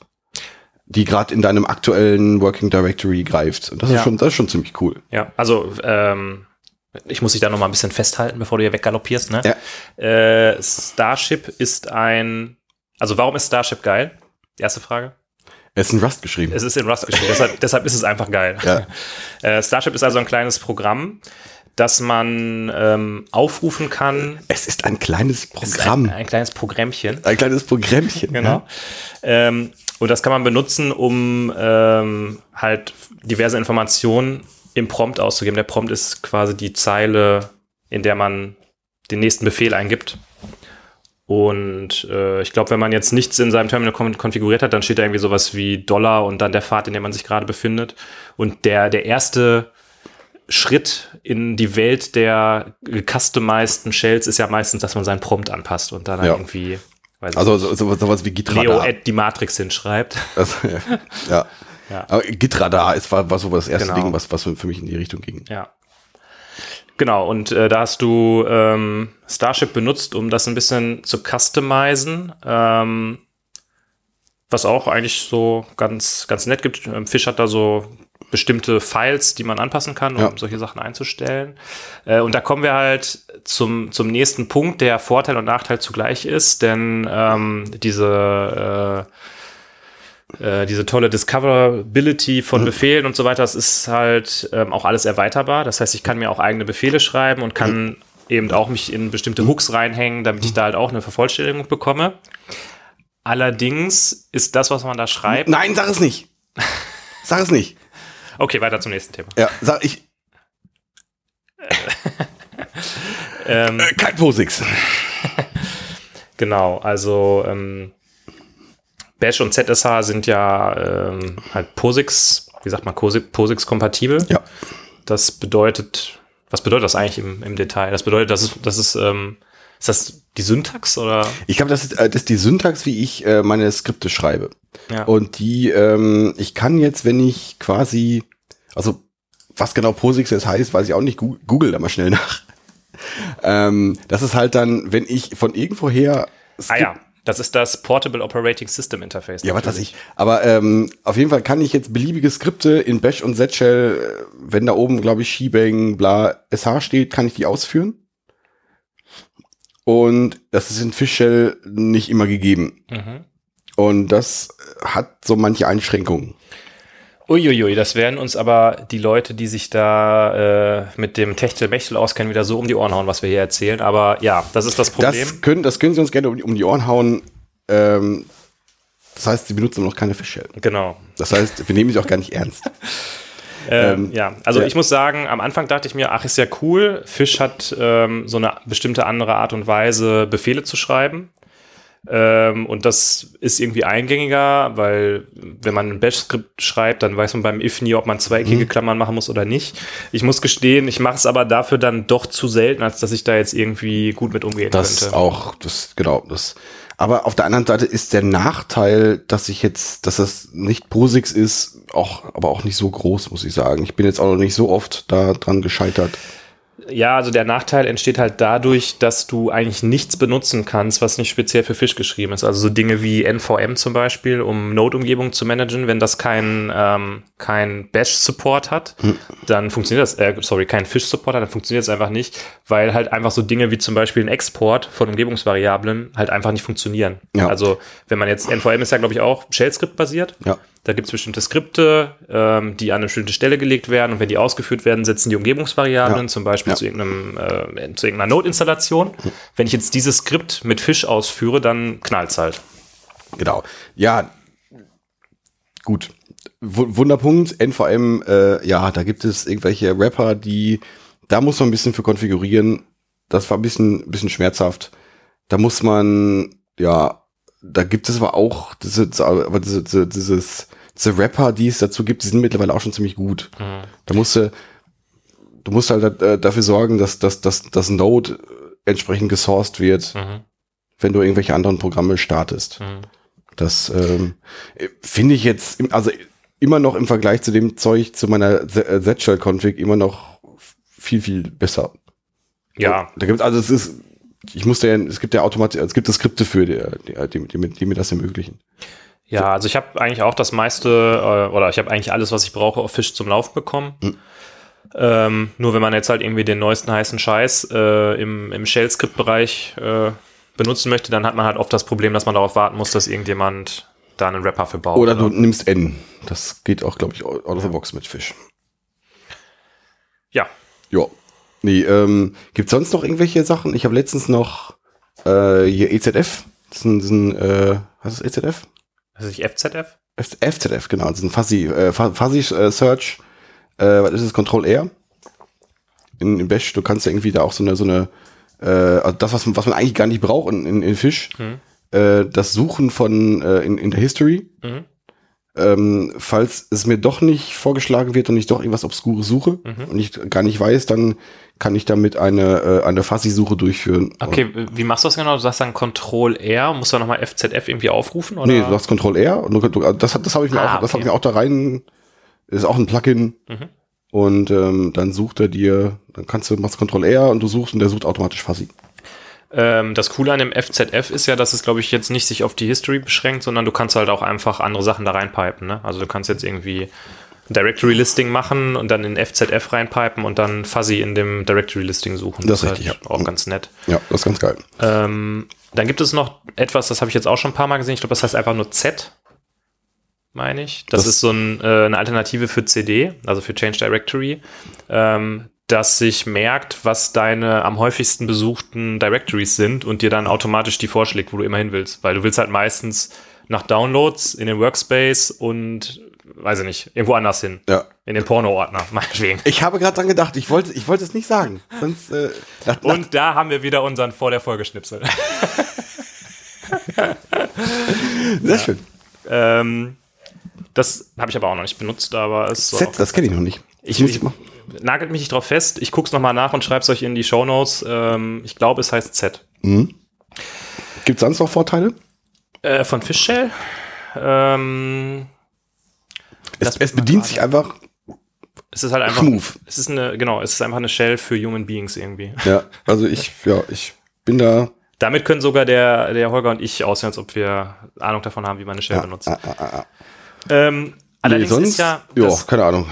die gerade in deinem aktuellen Working Directory greift. Und das Ja. ist schon, das ist schon ziemlich cool. Ja, also ähm, ich muss dich da noch mal ein bisschen festhalten, bevor du hier weggaloppierst. Ne? Ja. Äh, Starship ist ein, also warum ist Starship geil? Erste Frage. Es ist in Rust geschrieben. Es ist in Rust geschrieben, deshalb, deshalb ist es einfach geil. Ja. Äh, Starship ist also ein kleines Programm, das man ähm, aufrufen kann. Es ist ein kleines Programm. Ein, ein kleines Programmchen. Ein, kleines Programmchen. Genau. Ähm, und das kann man benutzen, um ähm, halt diverse Informationen im Prompt auszugeben. Der Prompt ist quasi die Zeile, in der man den nächsten Befehl eingibt. Und äh, ich glaube, wenn man jetzt nichts in seinem Terminal kon konfiguriert hat, dann steht da irgendwie sowas wie Dollar und dann der Pfad, in dem man sich gerade befindet. Und der, der erste Schritt in die Welt der gecustomizeden Shells ist ja meistens, dass man seinen Prompt anpasst und dann Ja. irgendwie weiß ich Also nicht, so, so, sowas wie Leo Gitradar. at die Matrix hinschreibt. Das, ja. Ja. Aber Gitradar ist, war, war so das erste Genau. Ding, was, was für mich in die Richtung ging. Ja. Genau, und äh, da hast du ähm, Starship benutzt, um das ein bisschen zu customizen. Ähm, was auch eigentlich so ganz, ganz nett gibt. Ähm, Fish hat da so bestimmte Files, die man anpassen kann, um Ja. solche Sachen einzustellen. Äh, und da kommen wir halt zum, zum nächsten Punkt, der Vorteil und Nachteil zugleich ist, denn ähm, diese äh, äh, diese tolle Discoverability von Befehlen und so weiter, das ist halt ähm, auch alles erweiterbar. Das heißt, ich kann mir auch eigene Befehle schreiben und kann eben auch mich in bestimmte Hooks reinhängen, damit ich da halt auch eine Vervollständigung bekomme. Allerdings ist das, was man da schreibt. Nein, sag es nicht. Sag es nicht. Okay, weiter zum nächsten Thema. Ja, sag ich. Ähm, Äh, kein POSIX. Genau, also ähm, Bash und ZSH sind ja ähm, halt POSIX, wie sagt man, POSIX-kompatibel. Ja. Das bedeutet, was bedeutet das eigentlich im, im Detail? Das bedeutet, dass es, das ist, ähm, ist das die Syntax oder? Ich glaube, das ist, äh, das ist die Syntax, wie ich äh, meine Skripte schreibe. Ja. Und die, ähm, ich kann jetzt, wenn ich quasi, also was genau POSIX jetzt heißt, weiß ich auch nicht, google da mal schnell nach. ähm, das ist halt dann, wenn ich von irgendwoher ah ja, das ist das Portable Operating System Interface. Ja, was weiß ich. Aber ähm, auf jeden Fall kann ich jetzt beliebige Skripte in Bash und Z-Shell, äh, wenn da oben, glaube ich, Shebang, bla, SH steht, kann ich die ausführen. Und das ist in Fish-Shell nicht immer gegeben. Mhm. Und das hat so manche Einschränkungen. Uiuiui, das werden uns aber die Leute, die sich da äh, mit dem Techtel-Mechtel auskennen, wieder so um die Ohren hauen, was wir hier erzählen. Aber ja, das ist das Problem. Das können, das können sie uns gerne um, die- Ohren hauen. Ähm, das heißt, sie benutzen noch keine Fish-Shell. genau. Das heißt, wir nehmen sie auch gar nicht ernst. Ähm, Ähm, ja, also ja. ich muss sagen, am Anfang dachte ich mir, ach, ist ja cool. Fish hat ähm, so eine bestimmte andere Art und Weise, Befehle zu schreiben. Ähm, und das ist irgendwie eingängiger, weil wenn man ein Bash-Skript schreibt, dann weiß man beim if nie, ob man zweieckige Klammern machen muss oder nicht. Ich muss gestehen, ich mache es aber dafür dann doch zu selten, als dass ich da jetzt irgendwie gut mit umgehen Das könnte. auch, das, genau, das. Aber auf der anderen Seite ist der Nachteil, dass ich jetzt, dass das nicht POSIX ist, auch, aber auch nicht so groß, muss ich sagen. Ich bin jetzt auch noch nicht so oft da dran gescheitert. Ja, also der Nachteil entsteht halt dadurch, dass du eigentlich nichts benutzen kannst, was nicht speziell für Fish geschrieben ist. Also so Dinge wie NVM zum Beispiel, um Node-Umgebungen zu managen. Wenn das kein, ähm, kein Bash-Support hat, dann funktioniert das, äh, sorry, kein Fish-Support hat, dann funktioniert es einfach nicht, weil halt einfach so Dinge wie zum Beispiel ein Export von Umgebungsvariablen halt einfach nicht funktionieren. Ja. Also wenn man jetzt, NVM ist ja glaube ich auch Shell-Skript basiert. Ja. Da gibt es bestimmte Skripte, ähm, die an eine bestimmte Stelle gelegt werden und wenn die ausgeführt werden, setzen die Umgebungsvariablen, Ja. zum Beispiel Ja. zu, irgendeinem, äh, zu irgendeiner Node-Installation. Wenn ich jetzt dieses Skript mit Fish ausführe, dann knallt's halt. Genau. Ja, gut. W Wunderpunkt, NVM, äh, ja, da gibt es irgendwelche Rapper, die, da muss man ein bisschen für konfigurieren. Das war ein bisschen, bisschen schmerzhaft. Da muss man, ja, da gibt es aber auch diese, aber diese, diese, dieses, diese Rapper, die es dazu gibt, die sind mittlerweile auch schon ziemlich gut. Da musst du, du musst halt äh, dafür sorgen, dass, dass, dass das Node äh, entsprechend gesourced wird, Mhm. wenn du irgendwelche anderen Programme startest. Mhm. Das ähm, äh, finde ich jetzt, im- also immer noch im Vergleich zu dem Zeug, zu meiner äh, Z-Shell-Config immer noch viel, viel besser. Ja, Da gibt also es ist, ich musste ja, es gibt ja automatisch, es gibt das Skripte für, die, die, die, die, mir- das ermöglichen. ja, also ich habe eigentlich auch das meiste, äh, oder ich habe eigentlich alles, was ich brauche, auf Fish zum Laufen bekommen. Hm. Ähm, nur wenn man jetzt halt irgendwie den neuesten heißen Scheiß äh, im, im Shell-Skript-Bereich äh, benutzen möchte, dann hat man halt oft das Problem, dass man darauf warten muss, dass irgendjemand da einen Rapper für baut. Oder du nimmst N. Das geht auch, glaube ich, out of the box mit Fish. Ja, Ja. Nee, ähm, gibt sonst noch irgendwelche Sachen? Ich habe letztens noch äh, hier EZF. Das ist ein, das ist ein äh, was ist EZF? das ist nicht FZF? F- FZF, genau. Das ist ein Fuzzy, äh, Fu- Fuzzy äh, Search. Äh, was ist das? Control R. In, in Bash, du kannst ja irgendwie da auch so eine, so eine, äh, also das, was man, was man eigentlich gar nicht braucht in, in, in Fish, äh, das Suchen von äh, in, in der History. Mhm. Ähm, falls es mir doch nicht vorgeschlagen wird und ich doch irgendwas Obskures suche und ich gar nicht weiß, dann kann ich damit eine, äh, eine Fuzzy-Suche durchführen. Okay, wie machst du das genau? Du sagst dann Control R, musst du nochmal FZF irgendwie aufrufen? Oder? Nee, du sagst Control R das, das habe ich mir Ah, auch, das habe okay. ich mir auch da rein. Ist auch ein Plugin. Mhm. Und ähm, dann sucht er dir, dann kannst du machst Control R und du suchst und der sucht automatisch Fuzzy. Ähm, das Coole an dem FZF ist ja, dass es, glaube ich, jetzt nicht sich auf die History beschränkt, sondern du kannst halt auch einfach andere Sachen da reinpipen. Ne? Also du kannst jetzt irgendwie Directory Listing machen und dann in FZF reinpipen und dann Fuzzy in dem Directory Listing suchen. Das ist halt richtig, ja. auch ganz nett. Ja, das ist ganz geil. Ähm, dann gibt es noch etwas, das habe ich jetzt auch schon ein paar Mal gesehen. Ich glaube, das heißt einfach nur Z, meine ich. Das, Das- ist so ein, äh, eine Alternative für CD, also für Change Directory, ähm, das sich merkt, was deine am häufigsten besuchten Directories sind und dir dann automatisch die vorschlägt, wo du immer hin willst. Weil du willst halt meistens nach Downloads in den Workspace und, weiß ich nicht, irgendwo anders hin. Ja. In den Porno-Ordner, meinetwegen. Ich habe gerade dran gedacht, ich wollte, ich wollte es nicht sagen. Sonst, äh, nach, nach, Und da haben wir wieder unseren vor der Folge Schnipsel. sehr schön. Ähm, das habe ich aber auch noch nicht benutzt, aber es Z, das kenne ich noch nicht. ich, ich, mal- nagelt mich nicht drauf fest. Ich guck's noch mal nach und schreib's euch in die Shownotes. Ähm, ich glaube, es heißt Z. Mhm. Gibt es sonst noch Vorteile? Äh, von Fishshell? Ähm, Es, es bedient sich einfach es ist halt einfach. smooth. Es ist eine, genau, es ist einfach eine Shell für Human Beings irgendwie. Ja, also ich, ja, ich bin da. Damit können sogar der, der Holger und ich aussehen, als ob wir Ahnung davon haben, wie man eine Shell Ja, benutzt. ah, ah, ah, ah. Ähm, Nee, allerdings sonst, ist ja ja, das, keine Ahnung.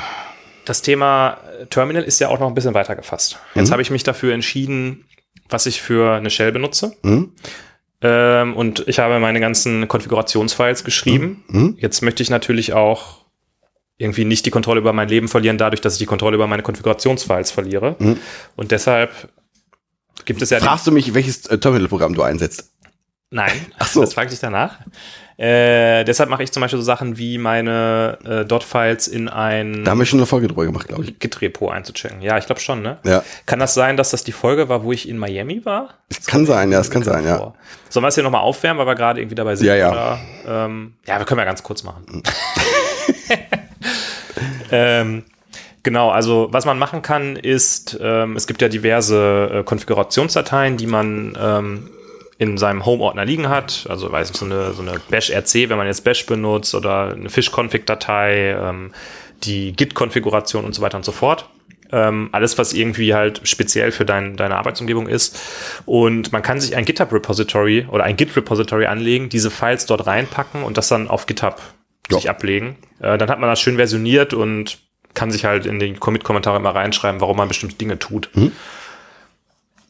das Thema äh, Terminal ist ja auch noch ein bisschen weiter gefasst. Jetzt Mhm. habe ich mich dafür entschieden, was ich für eine Shell benutze. Mhm. Ähm, und ich habe meine ganzen Konfigurationsfiles geschrieben. Mhm. Jetzt möchte ich natürlich auch irgendwie nicht die Kontrolle über mein Leben verlieren, dadurch, dass ich die Kontrolle über meine Konfigurationsfiles verliere. Mhm. Und deshalb gibt es ja Fragst du mich, welches äh, Terminal-Programm du einsetzt? Nein, Ach so. das frage ich dich danach. Äh, deshalb mache ich zum Beispiel so Sachen wie meine äh, Dot-Files in ein Da haben wir schon eine Folge drüber gemacht, glaube ich. Git-Repo einzuchecken. Ja, ich glaube schon, ne? Ja. Kann das sein, dass das die Folge war, wo ich in Miami war? Das kann sein, ja, das kann sein, ja. Sollen wir es hier nochmal aufwärmen, weil wir gerade irgendwie dabei sind? Ja, ja. Oder, ähm, ja, wir können ja ganz kurz machen. ähm, genau, also was man machen kann, ist, ähm, es gibt ja diverse äh, Konfigurationsdateien, die man ähm, in seinem Home-Ordner liegen hat. Also weiß nicht, so eine, so eine Bash-RC, wenn man jetzt Bash benutzt oder eine Fish-Config-Datei, ähm, die Git-Konfiguration und so weiter und so fort. Ähm, alles, was irgendwie halt speziell für dein, deine Arbeitsumgebung ist. Und man kann sich ein GitHub-Repository oder ein Git-Repository anlegen, diese Files dort reinpacken und das dann auf GitHub Sich ablegen. Äh, dann hat man das schön versioniert und kann sich halt in den Commit-Kommentare immer reinschreiben, warum man bestimmte Dinge tut.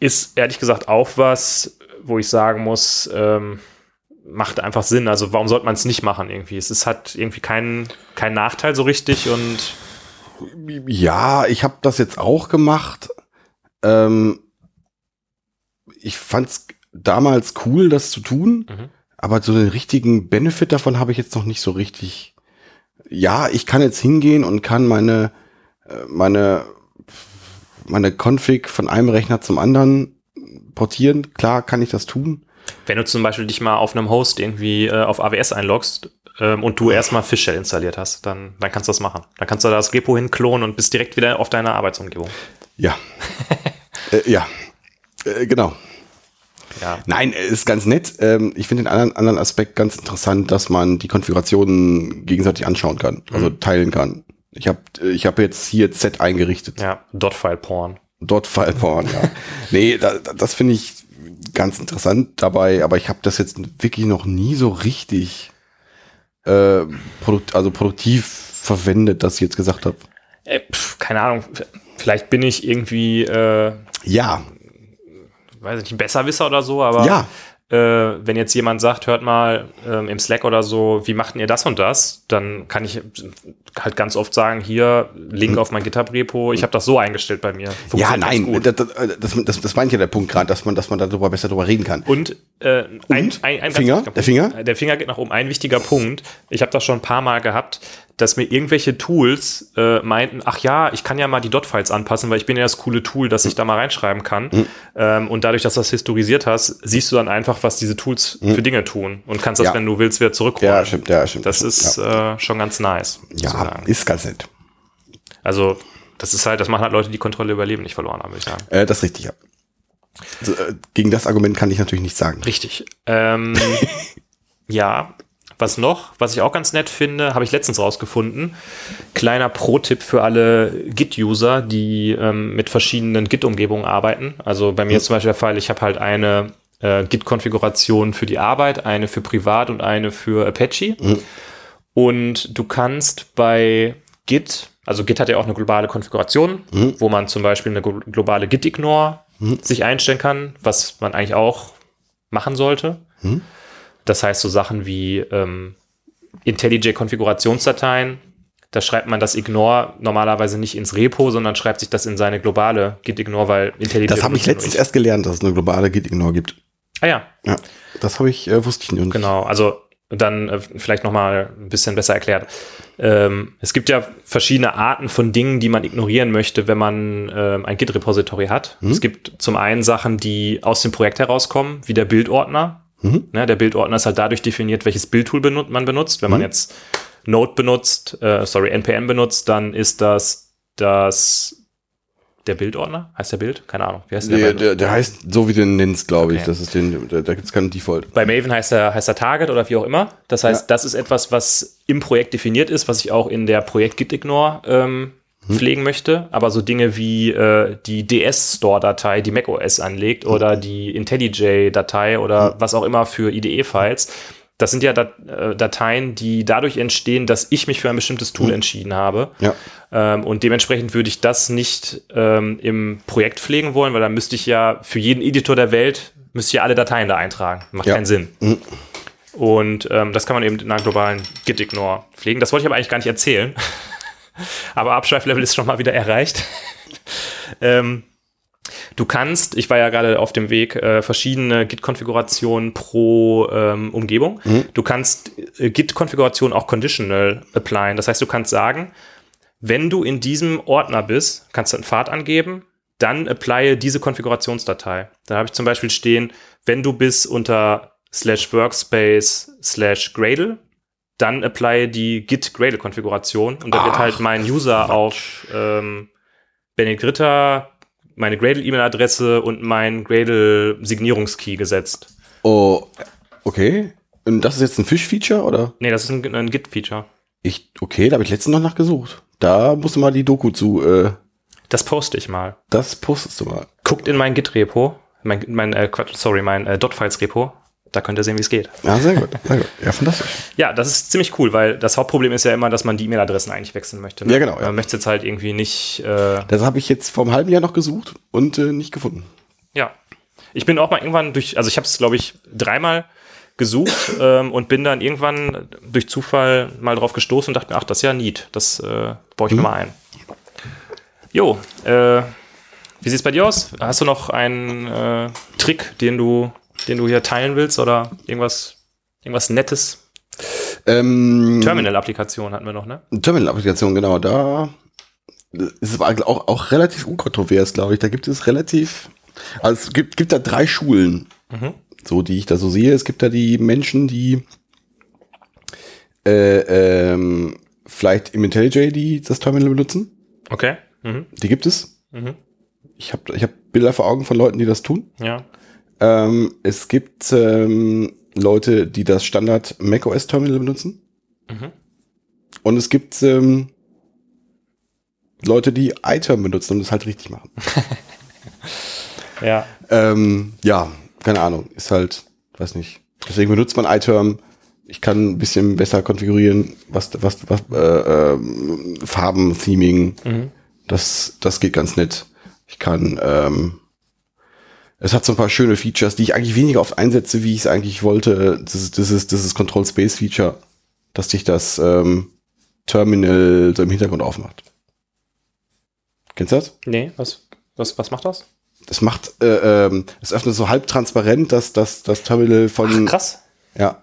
Ist ehrlich gesagt auch was, wo ich sagen muss, ähm, macht einfach Sinn. Also warum sollte man es nicht machen irgendwie? Es ist, hat irgendwie keinen keinen Nachteil so richtig und Ja, ich habe das jetzt auch gemacht. Ähm, ich fand's damals cool, das zu tun, Mhm. Aber so den richtigen Benefit davon habe ich jetzt noch nicht so richtig. Ja, ich kann jetzt hingehen und kann meine äh, meine meine Config von einem Rechner zum anderen portieren. Klar, kann ich das tun. wenn du zum Beispiel dich mal auf einem Host irgendwie äh, auf AWS einloggst ähm, und du erstmal Fishshell installiert hast, dann, dann kannst du das machen. Dann kannst du das Repo hinklonen und bist direkt wieder auf deiner Arbeitsumgebung. Ja. äh, ja. Äh, genau. Ja. Nein, ist ganz nett. Ähm, ich finde den anderen, anderen Aspekt ganz interessant, dass man die Konfigurationen gegenseitig anschauen kann, also teilen kann. Ich habe ich hab jetzt hier Z eingerichtet. Ja, Dot-File-Porn. Dort File Porn, ja. nee, da, da, das finde ich ganz interessant dabei, aber ich habe das jetzt wirklich noch nie so richtig äh, produkt, also produktiv verwendet, dass ich jetzt gesagt habe. Äh, keine Ahnung, vielleicht bin ich irgendwie, äh, Ja, weiß ich nicht, Besserwisser oder so, aber ja, äh, wenn jetzt jemand sagt, hört mal ähm, im Slack oder so, wie macht ihr das und das, dann kann ich halt ganz oft sagen, hier, Link auf mein GitHub-Repo, ich habe das so eingestellt bei mir. ja, nein, das, das, das, das, das meine ich ja der Punkt gerade, dass man, dass man darüber besser darüber reden kann. Und, äh, ein, Und? ein, ein Finger? wichtiger Der Punkt. Finger? Äh, Der Finger geht nach oben. Ein wichtiger Punkt. Ich habe das schon ein paar Mal gehabt, dass mir irgendwelche Tools äh, meinten, ach ja, ich kann ja mal die Dot-Files anpassen, weil ich bin ja das coole Tool, dass ich da mal reinschreiben kann. Hm. Ähm, und dadurch, dass du das historisiert hast, siehst du dann einfach, was diese Tools für Dinge tun und kannst das. Ja. wenn du willst, wieder zurückholen. Ja, stimmt, ja, stimmt. Das ist ja, äh, schon ganz nice. ja sagen. ist ganz nett. Also, das ist halt, das machen halt Leute, die Kontrolle über Leben nicht verloren haben, würde ich sagen. Äh, das ist richtig, ja. Also, gegen das Argument kann ich natürlich nichts sagen. Richtig. Ähm, ja, was noch, was ich auch ganz nett finde, habe ich letztens rausgefunden. Kleiner Pro-Tipp für alle Git-User, die ähm, mit verschiedenen Git-Umgebungen arbeiten. Also bei mir ist zum Beispiel der Fall, ich habe halt eine äh, Git-Konfiguration für die Arbeit, eine für privat und eine für Apache. Und du kannst bei Git, also Git hat ja auch eine globale Konfiguration, wo man zum Beispiel eine glo- globale Git-Ignore sich einstellen kann, was man eigentlich auch machen sollte. Das heißt, so Sachen wie ähm, IntelliJ-Konfigurationsdateien, da schreibt man das Ignore normalerweise nicht ins Repo, sondern schreibt sich das in seine globale Git-Ignore, weil IntelliJ. Das habe ich letztens erst gelernt, dass es eine globale Git-Ignore gibt. Ah ja, Ja, das habe ich, äh, wusste ich nicht. Genau, also dann äh, vielleicht noch mal ein bisschen besser erklärt. Ähm, es gibt ja verschiedene Arten von Dingen, die man ignorieren möchte, wenn man ähm, ein Git-Repository hat. Es gibt zum einen Sachen, die aus dem Projekt herauskommen, wie der Bildordner. Ne, der Bildordner ist halt dadurch definiert, welches Bildtool benut man benutzt. Wenn man jetzt Node benutzt, äh, sorry, NPM benutzt, dann ist das das der Bildordner? Heißt der Bild? Keine Ahnung. Wie heißt Der, bei- der, der heißt so, wie du ihn nennst, glaube ich. Okay. Das ist den, da, da gibt es keinen Default. Bei Maven heißt er, heißt er Target oder wie auch immer. Das heißt, Ja. das ist etwas, was im Projekt definiert ist, was ich auch in der Projekt Git Ignore ähm, pflegen möchte. Aber so Dinge wie äh, die DS-Store-Datei, die macOS anlegt, oder die IntelliJ-Datei oder was auch immer für IDE-Files, das sind ja äh, Dateien, die dadurch entstehen, dass ich mich für ein bestimmtes Tool entschieden habe. Ja. Ähm, und dementsprechend würde ich das nicht ähm, im Projekt pflegen wollen, weil dann müsste ich ja für jeden Editor der Welt, müsste ich ja alle Dateien da eintragen. Macht Ja. keinen Sinn. Mhm. Und ähm, das kann man eben in einer globalen Git-Ignore pflegen. Das wollte ich aber eigentlich gar nicht erzählen. Aber Abschweiflevel ist schon mal wieder erreicht. ähm, Du kannst, ich war ja gerade auf dem Weg, äh, verschiedene Git-Konfigurationen pro ähm, Umgebung. Du kannst äh, Git-Konfigurationen auch conditional applyen. Das heißt, du kannst sagen, wenn du in diesem Ordner bist, kannst du einen Pfad angeben, dann applye diese Konfigurationsdatei. Da habe ich zum Beispiel stehen, wenn du bist unter slash workspace slash Gradle, dann apply die git Gradle Konfiguration und da wird halt mein User auf ähm, Benedikt Ritter, meine Gradle E-Mail-Adresse und mein Gradle Signierungskey gesetzt. Oh, okay. Und das ist jetzt ein Fish-Feature, oder? Nee, das ist ein, ein Git-Feature. Ich, okay, da habe ich letztens noch nachgesucht. Da musst du mal die Doku zu, äh, Das poste ich mal. das postest du mal. Guckt in mein Git-Repo, mein, mein äh, Quatsch, sorry, mein äh, Dot-Files-Repo. Da könnt ihr sehen, wie es geht. Ja, sehr gut, sehr gut. Ja, fantastisch. Ja, das ist ziemlich cool, weil das Hauptproblem ist ja immer, dass man die E-Mail-Adressen eigentlich wechseln möchte. ne? Ja, genau, ja. Man möchte jetzt halt irgendwie nicht, äh, Das habe ich jetzt vor einem halben Jahr noch gesucht und äh, nicht gefunden. ja. Ich bin auch mal irgendwann durch, also ich habe es, glaube ich, dreimal gesucht ähm, und bin dann irgendwann durch Zufall mal drauf gestoßen und dachte mir, ach, das ist ja neat. Das äh, baue ich mir mal ein. Jo, äh, wie sieht's bei dir aus? Hast du noch einen äh, Trick, den du, den du hier teilen willst oder irgendwas, irgendwas Nettes? Ähm, Terminal-Applikation hatten wir noch, ne? Terminal-Applikation, genau, da ist es auch, auch relativ unkontrovers, glaube ich. Da gibt es relativ, also es gibt, gibt da drei Schulen, so die ich da so sehe. Es gibt da die Menschen, die äh, ähm, vielleicht im IntelliJ die das Terminal benutzen. Okay. Mhm. Die gibt es. Mhm. Ich habe ich hab Bilder vor Augen von Leuten, die das tun. Ja. Ähm, es gibt ähm, Leute, die das Standard macOS Terminal benutzen. Mhm. Und es gibt ähm, Leute, die iTerm benutzen und es halt richtig machen. Ja. Ähm, ja, keine Ahnung. Ist halt, weiß nicht. Deswegen benutzt man iTerm. Ich kann ein bisschen besser konfigurieren, was, was, was äh, ähm, Farben, Theming. Das, das geht ganz nett. Ich kann, ähm, es hat so ein paar schöne Features, die ich eigentlich weniger oft einsetze, wie ich es eigentlich wollte. Das ist, das ist, das ist Control Space Feature, dass sich das ähm, Terminal so im Hintergrund aufmacht. Kennst du das? Nee, was, was, was macht das? Das macht, äh, ähm, es öffnet so halb transparent, dass das, das Terminal von, Ach, krass. ja,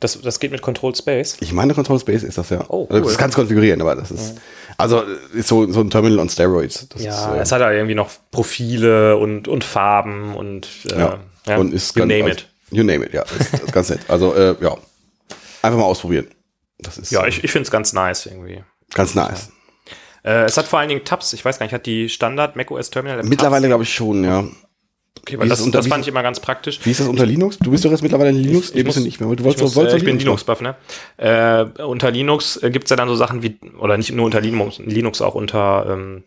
Das, das geht mit Control Space. ich meine Control Space ist das ja. Oh, Also cool. Das kannst du konfigurieren, aber das ist, also ist so, so ein Terminal on Steroids. Das Ja, ist, äh, es hat ja irgendwie noch Profile und, und Farben und, äh, ja. ja, und ist you ganz, name also, it. You name it, ja, ist, ist ganz nett. Also äh, ja, einfach mal ausprobieren. Das ist Ja, äh, ich, ich finde es ganz nice irgendwie. ganz nice. Äh, es hat vor allen Dingen Tabs. Ich weiß gar nicht, hat die Standard macOS Terminal Mittlerweile glaube ich schon, ja. Okay, weil das, es unter- das fand ich immer ganz praktisch. Wie ist das unter Linux? Du bist doch jetzt mittlerweile in Linux? nee, bist du nicht mehr. Du wolltest, ich, muss, wolltest äh, ich bin Linux Linux-Buff, ne? Äh, unter Linux äh, gibt's ja dann so Sachen wie, oder nicht nur unter Linux, Linux auch unter ähm,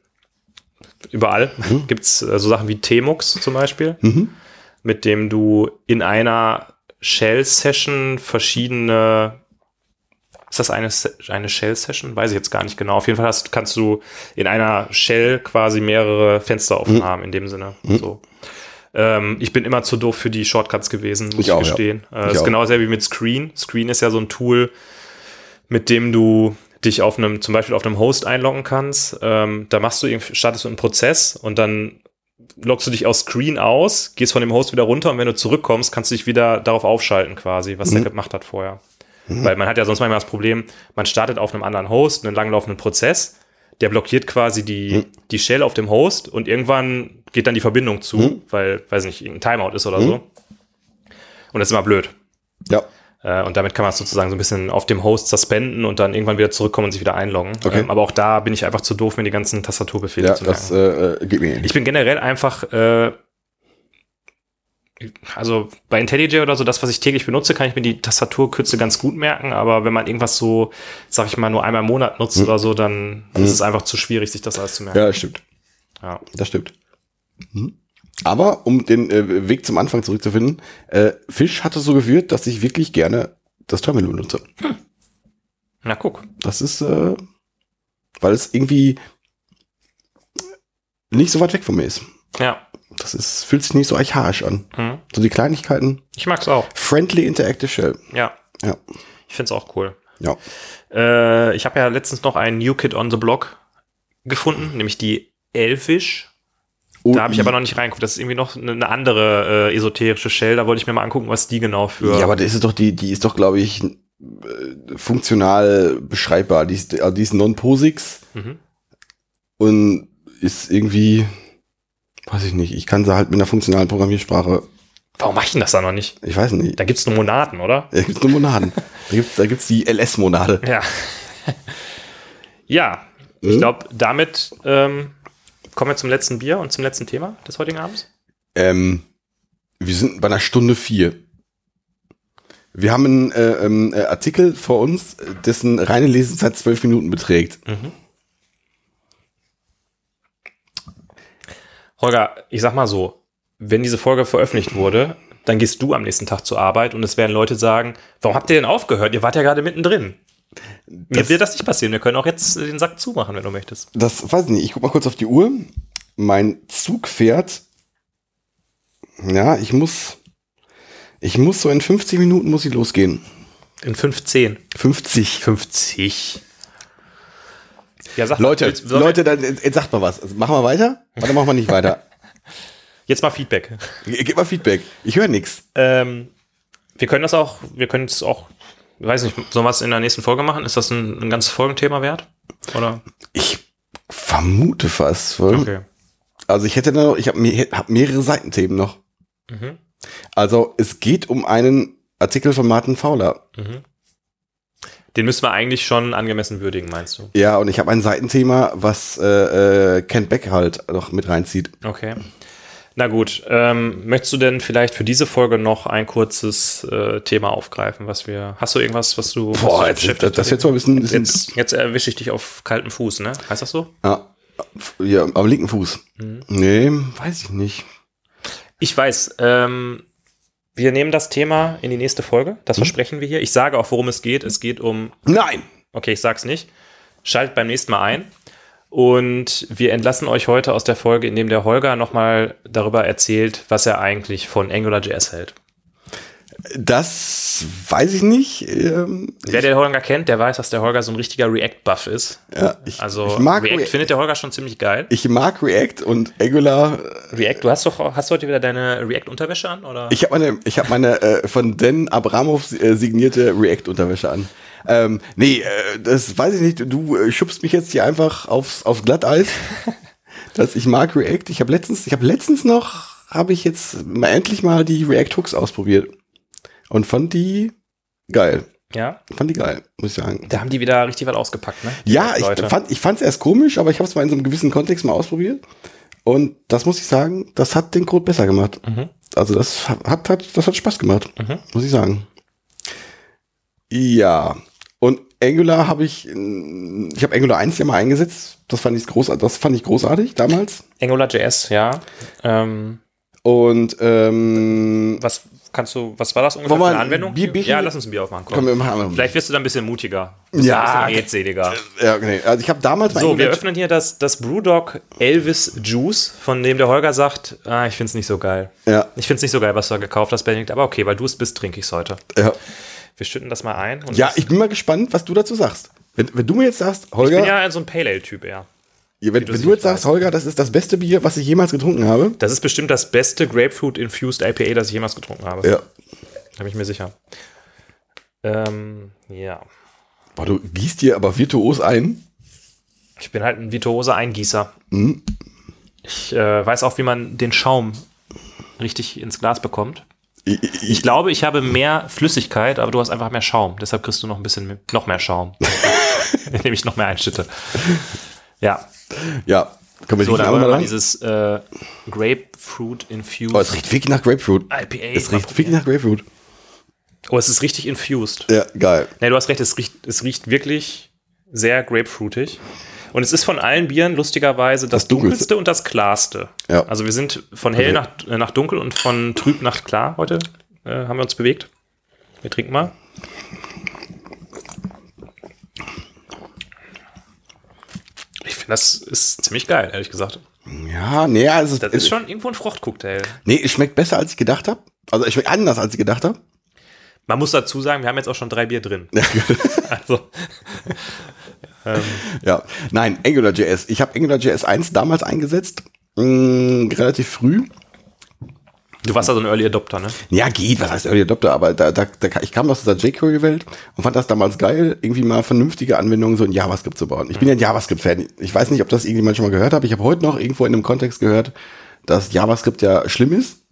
überall Mhm. gibt's äh, so Sachen wie Tmux zum Beispiel, mit dem du in einer Shell-Session verschiedene ist das eine, eine Shell-Session? Weiß ich jetzt gar nicht genau. Auf jeden Fall hast, kannst du in einer Shell quasi mehrere Fenster offen Mhm. haben, in dem Sinne. So. Ähm, ich bin immer zu doof für die Shortcuts gewesen, muss Ich ich, auch, ja. gestehen. Äh, Ich ist auch. genau dasselbe wie mit Screen. Screen ist ja so ein Tool, mit dem du dich auf einem, zum Beispiel auf einem Host einloggen kannst. Ähm, da machst du startest du einen Prozess und dann loggst du dich aus Screen aus, gehst von dem Host wieder runter und wenn du zurückkommst, kannst du dich wieder darauf aufschalten quasi, was Mhm. der gemacht hat vorher. Weil man hat ja sonst manchmal das Problem, man startet auf einem anderen Host einen langlaufenden Prozess, der blockiert quasi die, Mhm. die Shell auf dem Host und irgendwann geht dann die Verbindung zu, Mhm. weil, weiß nicht, irgendein Timeout ist oder so. Und das ist immer blöd. Ja. Äh, und damit kann man es sozusagen so ein bisschen auf dem Host suspenden und dann irgendwann wieder zurückkommen und sich wieder einloggen. Okay. Ähm, aber auch da bin ich einfach zu doof, mir die ganzen Tastaturbefehle Ja, zu merken. das äh, äh, geht mir ähnlich. Ich bin generell einfach, äh, also bei IntelliJ oder so, das, was ich täglich benutze, kann ich mir die Tastaturkürze ganz gut merken, aber wenn man irgendwas so, sag ich mal, nur einmal im Monat nutzt oder so, dann ist es einfach zu schwierig, sich das alles zu merken. Ja, das stimmt. Ja. Das stimmt. Mhm. Aber um den äh, Weg zum Anfang zurückzufinden, äh, Fisch hatte so geführt, dass ich wirklich gerne das Terminal benutze. Na, guck. Das ist, äh, weil es irgendwie nicht so weit weg von mir ist. Ja. Das ist, fühlt sich nicht so archaisch an. Hm. So die Kleinigkeiten. Ich mag's auch. Friendly Interactive Shell. Ja. Ja. Ich find's auch cool. Ja. Äh, ich habe ja letztens noch ein New Kid on the Block gefunden, nämlich die Elfish. Da habe ich aber noch nicht reingeguckt. Das ist irgendwie noch eine, eine andere äh, esoterische Shell. Da wollte ich mir mal angucken, was die genau für. Ja, aber das ist doch die, die ist doch, glaube ich, äh, funktional beschreibbar. Die ist, also die ist non-posix Mhm. und ist irgendwie, weiß ich nicht, ich kann sie halt mit einer funktionalen Programmiersprache, Warum mach ich denn das da noch nicht? ich weiß nicht. Da gibt's nur Monaten, oder? Da gibt's nur Monaden. da gibt's, da gibt's die LS-Monade. Ja. ja, ich Mhm. glaube, damit ähm, kommen wir zum letzten Bier und zum letzten Thema des heutigen Abends. Ähm, wir sind bei einer Stunde vier. Wir haben einen äh, ähm, äh, Artikel vor uns, dessen reine Lesezeit zwölf Minuten beträgt. Holger, ich sag mal so, wenn diese Folge veröffentlicht wurde, dann gehst du am nächsten Tag zur Arbeit und es werden Leute sagen, warum habt ihr denn aufgehört? Ihr wart ja gerade mittendrin. Mir Das- wird das nicht passieren. Wir können auch jetzt den Sack zumachen, wenn du möchtest. Das weiß ich nicht. Ich guck mal kurz auf die Uhr. Mein Zug fährt. Ja, ich muss. Ich muss so in 50 Minuten muss ich losgehen. In 15. 50. 50. Ja, sag Leute, willst- sollen wir Leute, dann jetzt sagt mal was. Also machen wir weiter? Oder machen wir nicht weiter? Jetzt mal Feedback. Gib mal Feedback. Ich höre nichts. Ähm, wir können das auch, wir können es auch, weiß nicht, sollen wir es in der nächsten Folge machen? Ist das ein, ein ganzes Folgenthema wert? Oder? Ich vermute fast. Okay. Also ich hätte noch, ich habe hab mehrere Seitenthemen noch. Mhm. Also es geht um einen Artikel von Martin Fowler. Den müssen wir eigentlich schon angemessen würdigen, meinst du? Ja, und ich habe ein Seitenthema, was äh, äh, Kent Beck halt noch mit reinzieht. Okay. Na gut, ähm, möchtest du denn vielleicht für diese Folge noch ein kurzes äh, Thema aufgreifen, was wir. Hast du irgendwas, was du. was Boah, dich jetzt, beschäftigt das, das jetzt mal ein bisschen, bisschen Jetzt, jetzt erwische ich dich auf kaltem Fuß, ne? Heißt das so? ja, ja, am linken Fuß. Mhm. Nee, weiß ich nicht. Ich weiß, ähm, wir nehmen das Thema in die nächste Folge. Das Mhm. versprechen wir hier. Ich sage auch, worum es geht. Es geht um Nein! Okay, ich sag's nicht. Schaltet beim nächsten Mal ein. Und wir entlassen euch heute aus der Folge, in dem der Holger nochmal darüber erzählt, was er eigentlich von AngularJS hält. Das weiß ich nicht. Ähm, Wer den Holger kennt, der weiß, dass der Holger so ein richtiger React-Buff ist. ja, ich, Also ich mag React React. findet der Holger schon ziemlich geil. Ich mag React und Angular. React, du hast doch hast du heute wieder deine React-Unterwäsche an? Oder? Ich habe meine, ich habe meine äh, von Dan Abramov äh, signierte React-Unterwäsche an. Ähm, nee, äh, das weiß ich nicht. Du äh, schubst mich jetzt hier einfach aufs, aufs Glatteis. dass ich mag React. Ich habe letztens, ich habe letztens noch, habe ich jetzt mal endlich mal die React Hooks ausprobiert und fand die geil. ja, Fand die geil, muss ich sagen. da haben die wieder richtig was ausgepackt, ne? Die Ja, ich fand ich fand's erst komisch, aber ich habe es mal in so einem gewissen Kontext mal ausprobiert und das muss ich sagen, das hat den Code besser gemacht. Mhm. Also das hat, hat das hat Spaß gemacht, muss ich sagen. Ja, und Angular habe ich ich habe Angular 1 ja mal eingesetzt. Das fand ich großartig, das fand ich großartig damals. AngularJS, ja. Ähm, Und ähm, was kannst du, was war das ungefähr Wollen für eine ein Anwendung? Bier- Bierchen- ja, lass uns ein Bier aufmachen. Komm. machen. Vielleicht wirst du dann ein bisschen mutiger. Bist Ja. Ein bisschen redseliger. ja, okay. Also ich habe damals mal So, wir öffnen hier das, das Brewdog Elvis Juice, von dem der Holger sagt, ah, ich find's nicht so geil. ja, Ich find's nicht so geil, was du da gekauft hast, Benedikt, aber okay, weil du es bist, trinke ich's heute. ja. Wir schütten das mal ein. und ja, ich bin mal gespannt, was du dazu sagst. Wenn, wenn du mir jetzt sagst, ich Holger, bin ja so ein Pale Ale-Typ, ja. Ja, wenn, du wenn du jetzt sagst. Holger, das ist das beste Bier, was ich jemals getrunken habe. Das ist bestimmt das beste Grapefruit-Infused IPA, das ich jemals getrunken habe. Ja. Da bin ich mir sicher. Ähm, ja. Boah, du gießt dir aber virtuos ein. Ich bin halt ein virtuoser Eingießer. Mhm. Ich äh, weiß auch, wie man den Schaum richtig ins Glas bekommt. Ich, Ich ich, glaube, ich habe mehr Flüssigkeit, aber du hast einfach mehr Schaum. Deshalb kriegst du noch ein bisschen mehr- noch mehr Schaum. Indem ich noch mehr einschütte. Ja, ja, können wir so, wollen mal dieses äh, Grapefruit Infused Oh, es riecht wirklich nach Grapefruit. IPA. Es riecht wirklich nach Grapefruit. Oh, es ist richtig infused. Ja, geil. Nee, du hast recht, es riecht, es riecht wirklich sehr grapefruitig. Und es ist von allen Bieren lustigerweise das, Das dunkelste. dunkelste und das klarste. Ja. Also wir sind von hell Also- nach, äh, nach dunkel und von trüb nach klar heute äh, haben wir uns bewegt. Wir trinken mal. Ich finde, das ist ziemlich geil, ehrlich gesagt. Ja, nee, also Das ist schon irgendwo ein Fruchtcocktail. Nee, es schmeckt besser, als ich gedacht habe. Also es schmeckt anders, als ich gedacht habe. Man muss dazu sagen, wir haben jetzt auch schon drei Bier drin. also, Ja. Nein, AngularJS. Ich habe AngularJS 1 damals eingesetzt. mh, relativ früh. Du warst also ein Early Adopter, ne? Ja, geht, was heißt Early Adopter, aber da, da, da, ich kam aus dieser jQuery-Welt und fand das damals geil, irgendwie mal vernünftige Anwendungen so in JavaScript zu bauen. Ich bin ja ein JavaScript-Fan. Ich weiß nicht, ob das irgendjemand schon mal gehört hat. Ich habe heute noch irgendwo in einem Kontext gehört, dass JavaScript ja schlimm ist.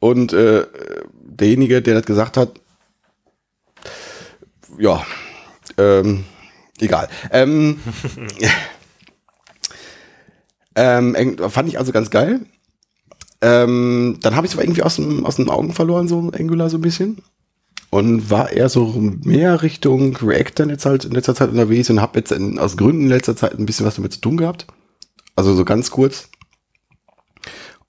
Und äh, derjenige, der das gesagt hat, ja, ähm, egal. Ähm, ähm, fand ich also ganz geil. Ähm, dann habe ich es aber irgendwie aus, dem, aus den Augen verloren, so Angular so ein bisschen. Und war eher so mehr Richtung React dann jetzt halt in letzter Zeit unterwegs und habe jetzt in, aus Gründen in letzter Zeit ein bisschen was damit zu tun gehabt. Also so ganz kurz.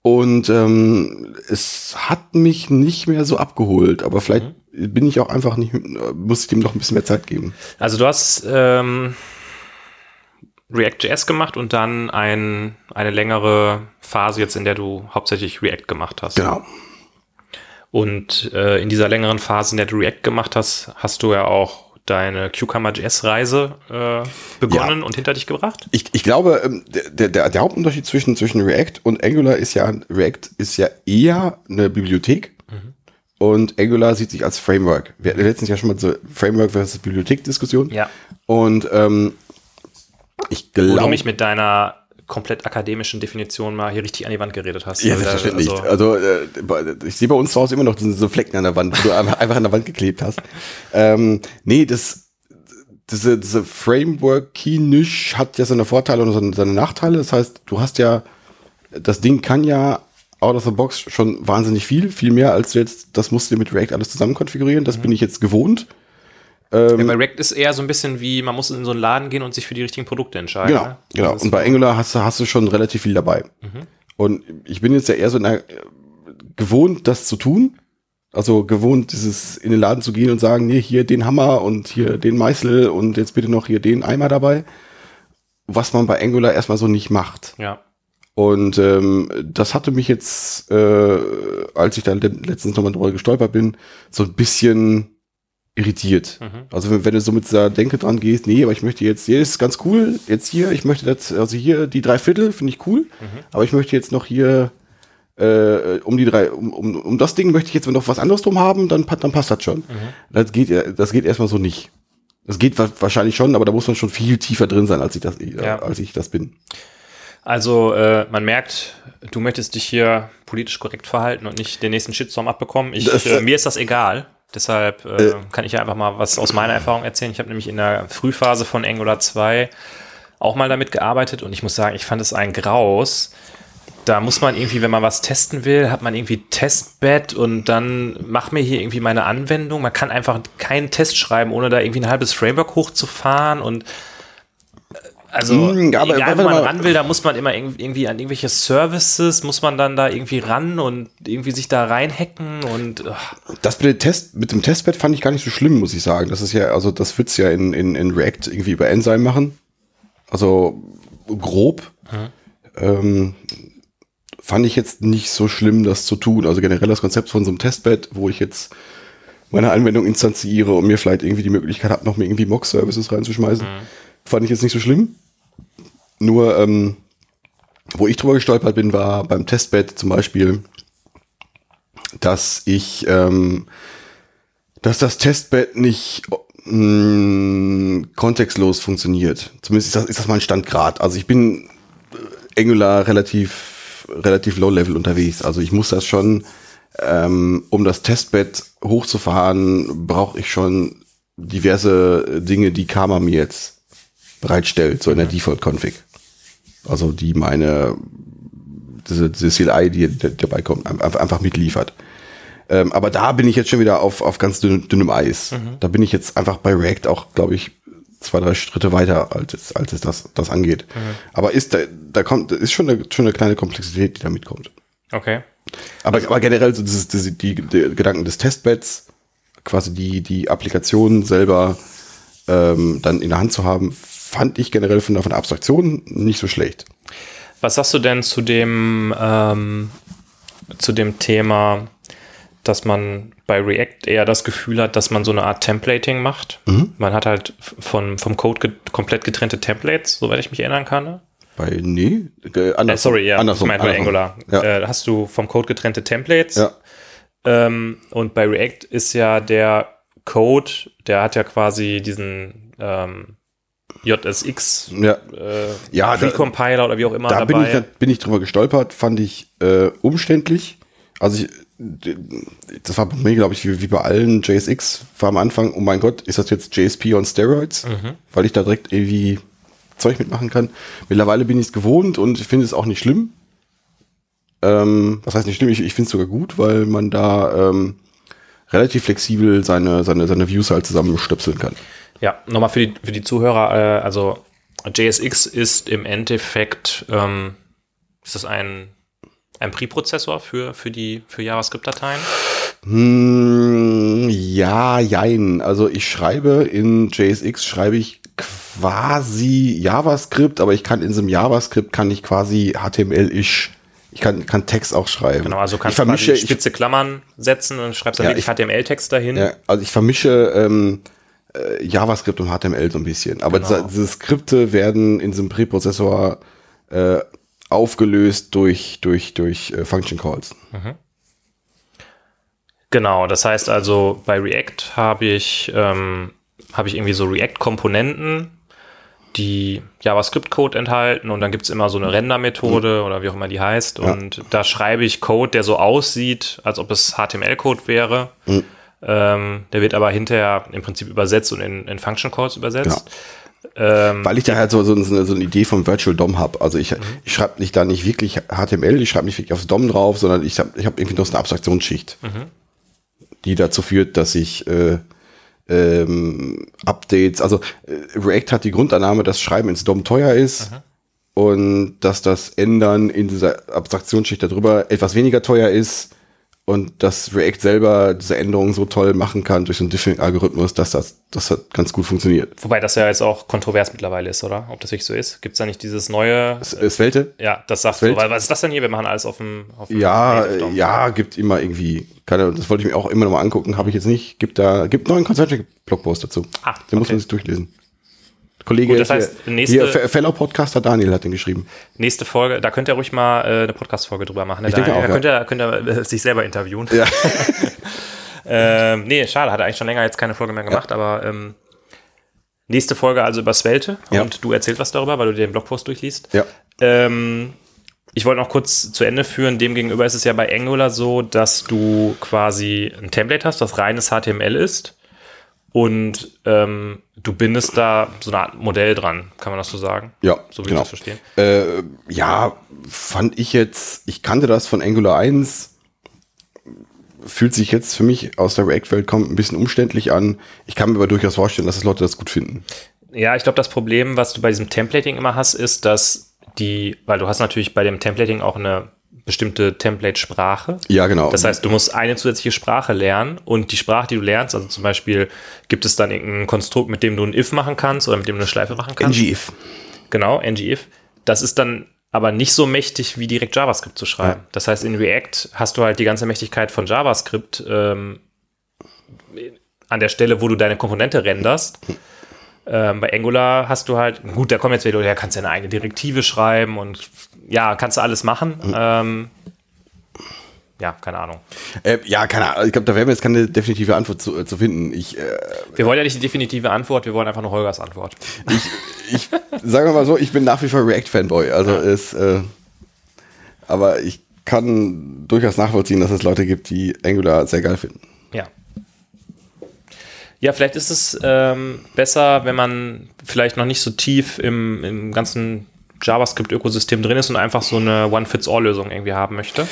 Und ähm, es hat mich nicht mehr so abgeholt, aber vielleicht bin ich auch einfach nicht, muss ich dem noch ein bisschen mehr Zeit geben. Also du hast ähm, React.js gemacht und dann ein, eine längere Phase jetzt, in der du hauptsächlich React gemacht hast. Genau. Und äh, in dieser längeren Phase, in der du React gemacht hast, hast du ja auch deine Cucumber.js-Reise äh, begonnen und hinter dich gebracht. Ich, ich glaube, ähm, der, der, der Hauptunterschied zwischen, zwischen React und Angular ist ja, React ist ja eher eine Bibliothek und Angular sieht sich als Framework. Wir hatten letztens ja schon mal so Framework versus Bibliothek-Diskussion. Ja. Und ähm, ich Wo du glaube, mich mit deiner komplett akademischen Definition mal hier richtig an die Wand geredet hast. Ja, Also, selbstverständlich. also- Also, äh, ich sehe bei uns zu Hause immer noch so so Flecken an der Wand, wo du einfach an der Wand geklebt hast. Ähm, nee, das, diese, diese Framework-Key-Nisch hat ja seine Vorteile und seine, Nachteile. Das heißt, du hast ja, das Ding kann ja out of the box schon wahnsinnig viel, viel mehr als du jetzt, das musst du dir mit React alles zusammen konfigurieren. Das bin ich jetzt gewohnt. Ja, bei React ist eher so ein bisschen wie, man muss in so einen Laden gehen und sich für die richtigen Produkte entscheiden. Genau, ne? genau. Und bei Angular hast du, hast du schon relativ viel dabei. Und ich bin jetzt ja eher so in der, gewohnt, das zu tun. Also gewohnt, dieses in den Laden zu gehen und sagen, nee, hier den Hammer und hier den Meißel und jetzt bitte noch hier den Eimer dabei. Was man bei Angular erstmal so nicht macht. ja. Und ähm, das hatte mich jetzt, äh, als ich da le- letztens nochmal drüber gestolpert bin, so ein bisschen irritiert. Also wenn, du so mit dieser Denke dran gehst, nee, aber ich möchte jetzt, hier ist ganz cool, jetzt hier, ich möchte das, also hier die drei Viertel finde ich cool, aber ich möchte jetzt noch hier äh, um die drei, um, um, um das Ding möchte ich jetzt noch was anderes drum haben, dann, dann passt das schon. Das geht, ja- das geht erstmal so nicht. Das geht wa- wahrscheinlich schon, aber da muss man schon viel tiefer drin sein, als ich das, Ja. als ich das bin. Also äh, man merkt, du möchtest dich hier politisch korrekt verhalten und nicht den nächsten Shitstorm abbekommen. Ich, Das, äh, mir ist das egal. Deshalb äh, kann ich ja einfach mal was aus meiner Erfahrung erzählen. Ich habe nämlich in der Frühphase von Angular 2 auch mal damit gearbeitet und ich muss sagen, ich fand es ein Graus. Da muss man irgendwie, wenn man was testen will, hat man irgendwie Testbed und dann mach mir hier irgendwie meine Anwendung. Man kann einfach keinen Test schreiben, ohne da irgendwie ein halbes Framework hochzufahren und äh, also Mm, aber egal, wo man ran will, da muss man immer irg- irgendwie an irgendwelche Services, muss man dann da irgendwie ran und irgendwie sich da reinhacken und ach, Das mit dem, Test, mit dem Testbed fand ich gar nicht so schlimm, muss ich sagen. Das ist ja, also das wird's ja in, in, in React irgendwie über Enzyme machen. Also grob. Ähm, fand ich jetzt nicht so schlimm, das zu tun. Also generell das Konzept von so einem Testbed, wo ich jetzt meine Anwendung instanziere und mir vielleicht irgendwie die Möglichkeit habe, noch mir irgendwie Mock-Services reinzuschmeißen, fand ich jetzt nicht so schlimm. Nur, ähm, wo ich drüber gestolpert bin, war beim Testbed zum Beispiel, dass ich, ähm, dass das Testbed nicht mh, kontextlos funktioniert. Zumindest ist das, ist das mein Standgrad. Also ich bin äh, Angular relativ, relativ low level unterwegs. Also ich muss das schon, ähm, um das Testbed hochzufahren, brauche ich schon diverse Dinge, die Karma mir jetzt bereitstellt, so in der Default-Config. Also die meine diese, diese CLI, die dabei kommt, einfach, mitliefert. Ähm, aber da bin ich jetzt schon wieder auf, auf ganz dünn, dünnem Eis. Da bin ich jetzt einfach bei React auch, glaube ich, zwei, drei Schritte weiter, als es, als es das, das angeht. Aber ist da, da kommt, ist schon eine, schon eine kleine Komplexität, die da mitkommt. okay. Aber, aber generell so dieses, diese, die, die Gedanken des Testbeds, quasi die, die Applikation selber ähm, dann in der Hand zu haben, fand ich generell von der, von der Abstraktion nicht so schlecht. Was sagst du denn zu dem, ähm, zu dem Thema, dass man bei React eher das Gefühl hat, dass man so eine Art Templating macht? Man hat halt von, vom Code get komplett getrennte Templates, soweit ich mich erinnern kann. ne? Bei, nee, äh, Äh, anders, sorry, ja, andersrum, ich meine bei. Angular. Ja. Äh, hast du vom Code getrennte Templates. Ja. Ähm, und bei React ist ja der Code, der hat ja quasi diesen ähm, JSX ja. äh, Ja, da- Precompiler oder wie auch immer Da bin dabei. ich, bin ich drüber gestolpert, fand ich äh, umständlich. Also ich, das war bei mir, glaube ich, wie, wie bei allen JSX, war am Anfang, oh mein Gott, ist das jetzt JSP on Steroids? Weil ich da direkt irgendwie Zeug mitmachen kann. Mittlerweile bin ich es gewohnt und ich finde es auch nicht schlimm. Ähm, was heißt nicht schlimm? Ich, ich finde es sogar gut, weil man da ähm, relativ flexibel seine, seine, seine Views halt zusammenstöpseln kann. Ja, nochmal für die, für die Zuhörer, äh, also JSX ist im Endeffekt, ähm, ist das ein, ein Preprozessor für, für die für JavaScript-Dateien? Hm, ja, jein. Also ich schreibe in JSX schreibe ich quasi JavaScript, aber ich kann in diesem JavaScript kann ich quasi HTML-isch, ich kann, kann Text auch schreiben. Genau, also ich kannst du spitze Klammern setzen und schreibst dann Ja, wirklich ich- HTML-Text dahin. ja, also ich vermische ähm, äh, JavaScript und HTML so ein bisschen. Aber Genau. diese, Skripte werden in diesem Präprozessor äh, aufgelöst durch, durch, durch äh, Function Calls. Genau, das heißt also, bei React habe ich, ähm, habe ich irgendwie so React-Komponenten, die JavaScript-Code enthalten und dann gibt es immer so eine Render-Methode oder wie auch immer die heißt. Und da schreibe ich Code, der so aussieht, als ob es HTML-Code wäre. Ähm, der wird aber hinterher im Prinzip übersetzt und in, in Function Calls übersetzt. Ähm, Weil ich da halt so, so, so, eine, Idee vom Virtual DOM habe. Also ich, ich schreibe nicht da nicht wirklich HTML, ich schreibe nicht wirklich aufs DOM drauf, sondern ich habe ich hab irgendwie noch so eine Abstraktionsschicht, die dazu führt, dass ich äh, ähm, Updates, also äh, React hat die Grundannahme, dass Schreiben ins DOM teuer ist und dass das Ändern in dieser Abstraktionsschicht darüber etwas weniger teuer ist und dass React selber diese Änderungen so toll machen kann durch so einen Diffing-Algorithmus, dass das, das hat ganz gut funktioniert. wobei das ja jetzt auch kontrovers mittlerweile ist, oder? Ob das wirklich so ist? Gibt es da nicht dieses neue, Svelte? ja, das sagst du, Welt- weil was ist das denn hier? Wir machen alles auf dem, auf dem Ja, ja, gibt immer irgendwie, keine, das wollte ich mir auch immer noch mal angucken, habe ich jetzt nicht. Gibt da, gibt einen Concentric-Blogpost dazu. Ah, Den muss okay. man sich durchlesen. Kollege, Gut, das hier- heißt, nächste- hier, Fe- Fellow-Podcaster Daniel hat den geschrieben. Nächste Folge, da könnt ihr ruhig mal äh, eine Podcast-Folge drüber machen. ne? Ich da, denke auch, da ja. könnt ihr, könnt ihr äh, sich selber interviewen. Ja. ähm, nee, schade, hat er eigentlich schon länger jetzt keine Folge mehr gemacht, aber ähm, nächste Folge also über Svelte Ja. und du erzählst was darüber, weil du dir den Blogpost durchliest. ja. Ähm, ich wollte noch kurz zu Ende führen. Demgegenüber ist es ja bei Angular so, dass du quasi ein Template hast, das reines HTML ist. Und ähm, du bindest da so eine Art Modell dran, kann man das so sagen? Ja, So wie genau. ich das verstehe. Äh, ja, fand ich jetzt, ich kannte das von Angular 1, fühlt sich jetzt für mich aus der React-Welt kommt ein bisschen umständlich an. Ich kann mir aber durchaus vorstellen, dass das Leute das gut finden. Ja, ich glaube, das Problem, was du bei diesem Templating immer hast, ist, dass die, weil du hast natürlich bei dem Templating auch eine bestimmte Template-Sprache. Ja, genau. Das heißt, du musst eine zusätzliche Sprache lernen und die Sprache, die du lernst, also zum Beispiel gibt es dann irgendein Konstrukt, mit dem du ein if machen kannst oder mit dem du eine Schleife machen kannst. ngif. Genau, ngif. Das ist dann aber nicht so mächtig wie direkt JavaScript zu schreiben. Das heißt, in React hast du halt die ganze Mächtigkeit von JavaScript ähm, an der Stelle, wo du deine Komponente renderst. Ähm, bei Angular hast du halt, gut, da kommen jetzt wieder, ja, kannst du eine eigene Direktive schreiben und ja, kannst du alles machen. Ähm, ja, keine Ahnung. Äh, ja, keine Ahnung. Ich glaube, da wäre mir jetzt keine definitive Antwort zu, äh, zu finden. Ich, äh, Wir wollen ja nicht die definitive Antwort, wir wollen einfach nur Holgers Antwort. ich sage mal so, ich bin nach wie vor React-Fanboy. Also es, äh, aber ich kann durchaus nachvollziehen, dass es Leute gibt, die Angular sehr geil finden. Ja. Ja, vielleicht ist es ähm, besser, wenn man vielleicht noch nicht so tief im, im ganzen JavaScript-Ökosystem drin ist und einfach so eine One-Fits-All-Lösung irgendwie haben möchte.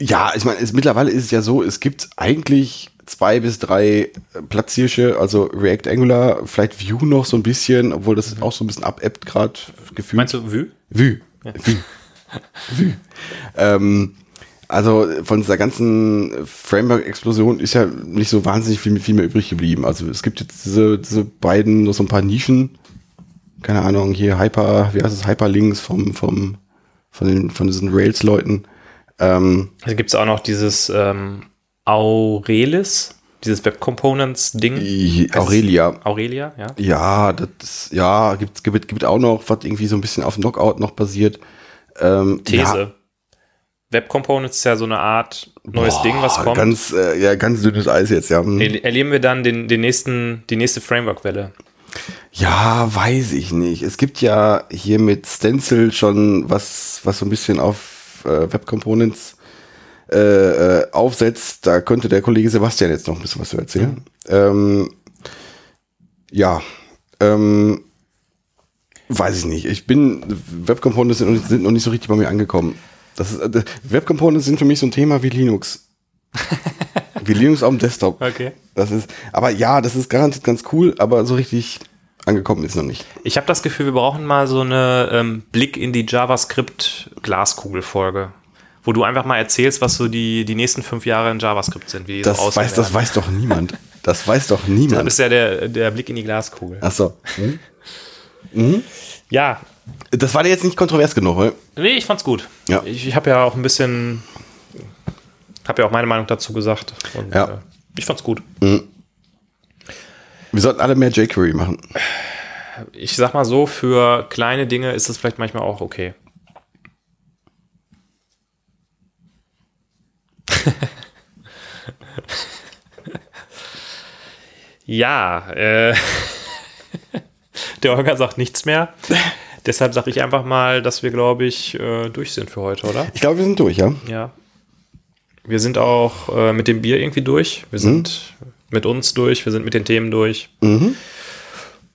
Ja, ich meine, es, mittlerweile ist es ja so, es gibt eigentlich zwei bis drei Platzhirsche, also React Angular, vielleicht Vue noch so ein bisschen, obwohl das auch so ein bisschen abebbt gerade gefühlt. Meinst du Vue? Vue. Vue. Vue. Ähm, also von dieser ganzen Framework-Explosion ist ja nicht so wahnsinnig viel, viel mehr übrig geblieben. Also es gibt jetzt diese, diese beiden, noch so ein paar Nischen. Keine Ahnung, hier Hyper, wie heißt es, Hyperlinks vom, vom, von, den, von diesen Rails-Leuten. Ähm, Da gibt es auch noch dieses ähm, Aurelis. Dieses Web Components Ding. I- Aurelia. Aurelia, ja. Ja, das ja, gibt, gibt, gibt auch noch, was irgendwie so ein bisschen auf Knockout noch basiert. Ähm, These. Ja, Web Components ist ja so eine Art neues boah, Ding, was kommt. Ganz, äh, ja, ganz dünnes Eis jetzt, ja. Hm. Er- Erleben wir dann den, den nächsten, die nächste Framework-Welle. Ja, weiß ich nicht. Es gibt ja hier mit Stencil schon was, was so ein bisschen auf äh, Web Components äh, äh, aufsetzt. Da könnte der Kollege Sebastian jetzt noch ein bisschen was zu erzählen. Ähm, ja, ähm, weiß ich nicht. Ich bin, Web Components sind, noch nicht- sind noch nicht so richtig bei mir angekommen. Das ist, äh, Web Components sind für mich so ein Thema wie Linux. wie Linux auf dem Desktop. Okay. Das ist, aber ja, das ist garantiert ganz cool, aber so richtig angekommen ist noch nicht. Ich habe das Gefühl, wir brauchen mal so eine ähm, Blick in die JavaScript-Glaskugel-Folge, wo du einfach mal erzählst, was so die, die nächsten fünf Jahre in JavaScript sind, wie die Das so weiß, das weiß doch niemand. Das weiß doch Das niemand. ist ja der, der Blick in die Glaskugel. Ach so. Hm? Ja, Das war dir jetzt nicht kontrovers genug, oder? nee, ich fand's gut. Ja. Ich, ich habe ja auch ein bisschen, habe ja auch meine Meinung dazu gesagt. Und, Ja. äh, ich fand's gut. Wir sollten alle mehr jQuery machen. Ich sag mal so, für kleine Dinge ist es vielleicht manchmal auch okay. ja, äh, der Holger sagt nichts mehr. Deshalb sage ich einfach mal, dass wir, glaube ich, äh, durch sind für heute, oder? Ich glaube, wir sind durch, ja? Ja. Wir sind auch äh, mit dem Bier irgendwie durch. Wir sind mit uns durch. Wir sind mit den Themen durch.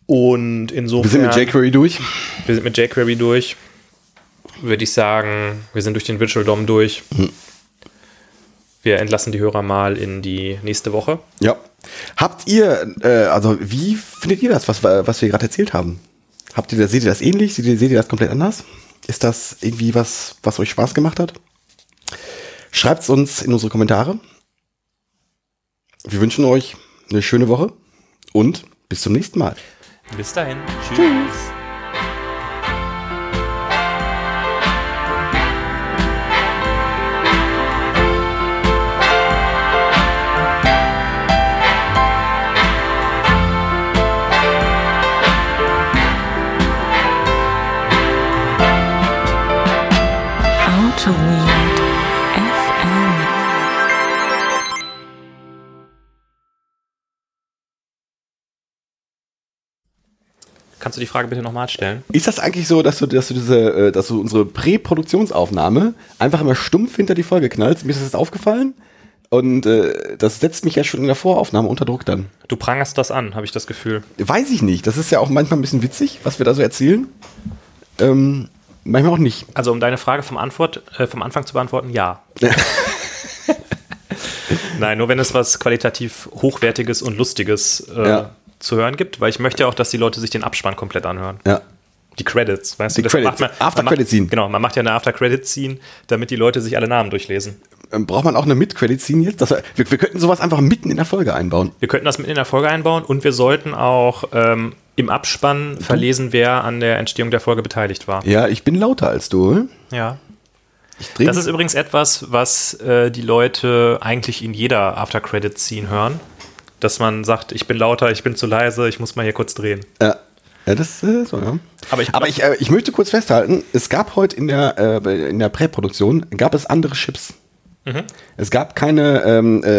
Und insofern. Wir sind mit jQuery durch. Wir sind mit jQuery durch. Würde ich sagen, wir sind durch den Virtual DOM durch. Wir entlassen die Hörer mal in die nächste Woche. Ja. Habt ihr, äh, also wie findet ihr das, was, wir- was wir gerade erzählt haben? Habt ihr das, seht ihr das ähnlich? Seht ihr, seht ihr das komplett anders? Ist das irgendwie was, was euch Spaß gemacht hat? Schreibt es uns in unsere Kommentare. Wir wünschen euch eine schöne Woche und bis zum nächsten Mal. Bis dahin. Tschüss. Auto Kannst du die Frage bitte nochmal stellen? Ist das eigentlich so, dass du, dass du diese, äh, dass du unsere Präproduktionsaufnahme einfach immer stumpf hinter die Folge knallst? Mir ist das jetzt aufgefallen. Und äh, das setzt mich ja schon in der Voraufnahme unter Druck dann. Du prangerst das an, habe ich das Gefühl. Weiß ich nicht. Das ist ja auch manchmal ein bisschen witzig, was wir da so erzählen. Ähm, manchmal auch nicht. Also um deine Frage vom, Antwort, äh, vom Anfang zu beantworten, ja. Nein, nur wenn es was qualitativ Hochwertiges und Lustiges äh, Ja. Zu hören gibt, weil ich möchte ja auch, dass die Leute sich den Abspann komplett anhören. Ja. Die Credits, weißt Die du? das Credits. macht man- After man Credit macht, Scene. Genau, man macht ja eine After Credit Scene, damit die Leute sich alle Namen durchlesen. Ähm, braucht man auch eine Mid-Credit-Scene jetzt? Das, wir, wir könnten sowas einfach mitten in der Folge einbauen. Wir könnten das mit in der Folge einbauen und wir sollten auch ähm, im Abspann verlesen, wer an der Entstehung der Folge beteiligt war. Ja, ich bin lauter als du. Ja. Das ist übrigens etwas, was äh, die Leute eigentlich in jeder After Credit Scene hören. Dass man sagt, ich bin lauter, ich bin zu leise, ich muss mal hier kurz drehen. Ja, ja das äh, so, ja. Aber ich- Aber ich, äh, ich möchte kurz festhalten, es gab heute in der, äh, in der Präproduktion, gab es andere Chips. Mhm. Es gab keine, ähm, äh,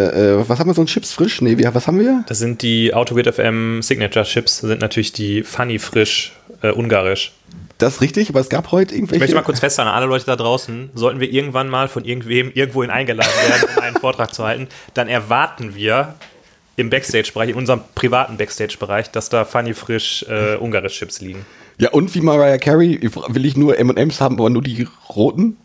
äh, was haben wir so ein Chips frisch? Nee, wie, was haben wir? Das sind die AutoWeird FM Signature Chips, sind natürlich die Funny frisch äh, ungarisch. Das ist richtig, aber es gab heute irgendwelche. Ich möchte mal kurz festhalten, alle Leute da draußen, sollten wir irgendwann mal von irgendwem irgendwohin eingeladen werden, um einen Vortrag zu halten, dann erwarten wir im Backstage-Bereich, in unserem privaten Backstage-Bereich, dass da Funny frisch äh, ungarisch Chips liegen. Ja, und wie Mariah Carey will ich nur M&M's haben, aber nur die roten.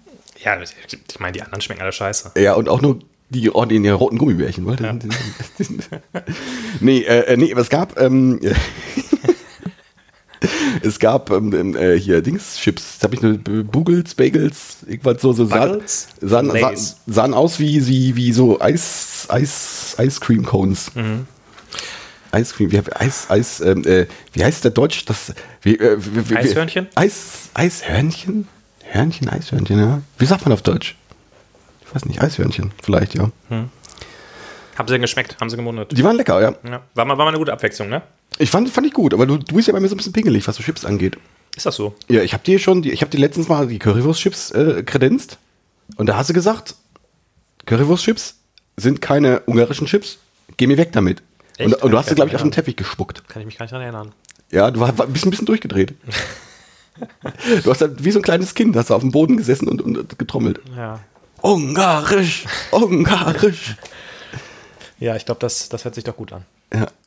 Ja, ich meine, die anderen schmecken alle scheiße. Ja, und auch nur die, oh, die, die roten Gummibärchen. Weil Ja. nee, äh, äh, nee, aber es gab, ähm, es gab ähm, äh, hier Dings-Chips. Habe ich nur B- Bugles, Bagels, irgendwas so, so sahen, sahen, sahen, aus wie, wie, wie so Eis, Eis, Ice Cream Cones. Mhm. Ice Cream, wie, Eis, Eis, ähm, äh, wie heißt der Deutsch? Das, wie, äh, wie, Eishörnchen? Eis, Eishörnchen? Hörnchen, Eishörnchen, ja. Wie sagt man auf Deutsch? Ich weiß nicht, Eishörnchen, vielleicht, ja. Haben sie denn geschmeckt? Haben sie gemundet? Die waren lecker, ja. Ja. War, mal, war mal eine gute Abwechslung, ne? Ich fand, fand ich gut, aber du, du bist ja bei mir so ein bisschen pingelig, was so Chips angeht. Ist das so? Ja, ich habe dir schon, die, ich habe dir letztens mal die Currywurst-Chips äh, kredenzt und da hast du gesagt, Currywurst-Chips sind keine ungarischen Chips, geh mir weg damit. Echt? Und, und du hast sie, glaube ich, auf den. Teppich gespuckt. Kann ich mich gar nicht daran erinnern. Ja, du war, war ein bisschen, ein bisschen durchgedreht. du hast halt wie so ein kleines Kind, hast du auf dem Boden gesessen und, und getrommelt. Ja. Ungarisch, ungarisch. Ja, ich glaube, das, das hört sich doch gut an. Ja.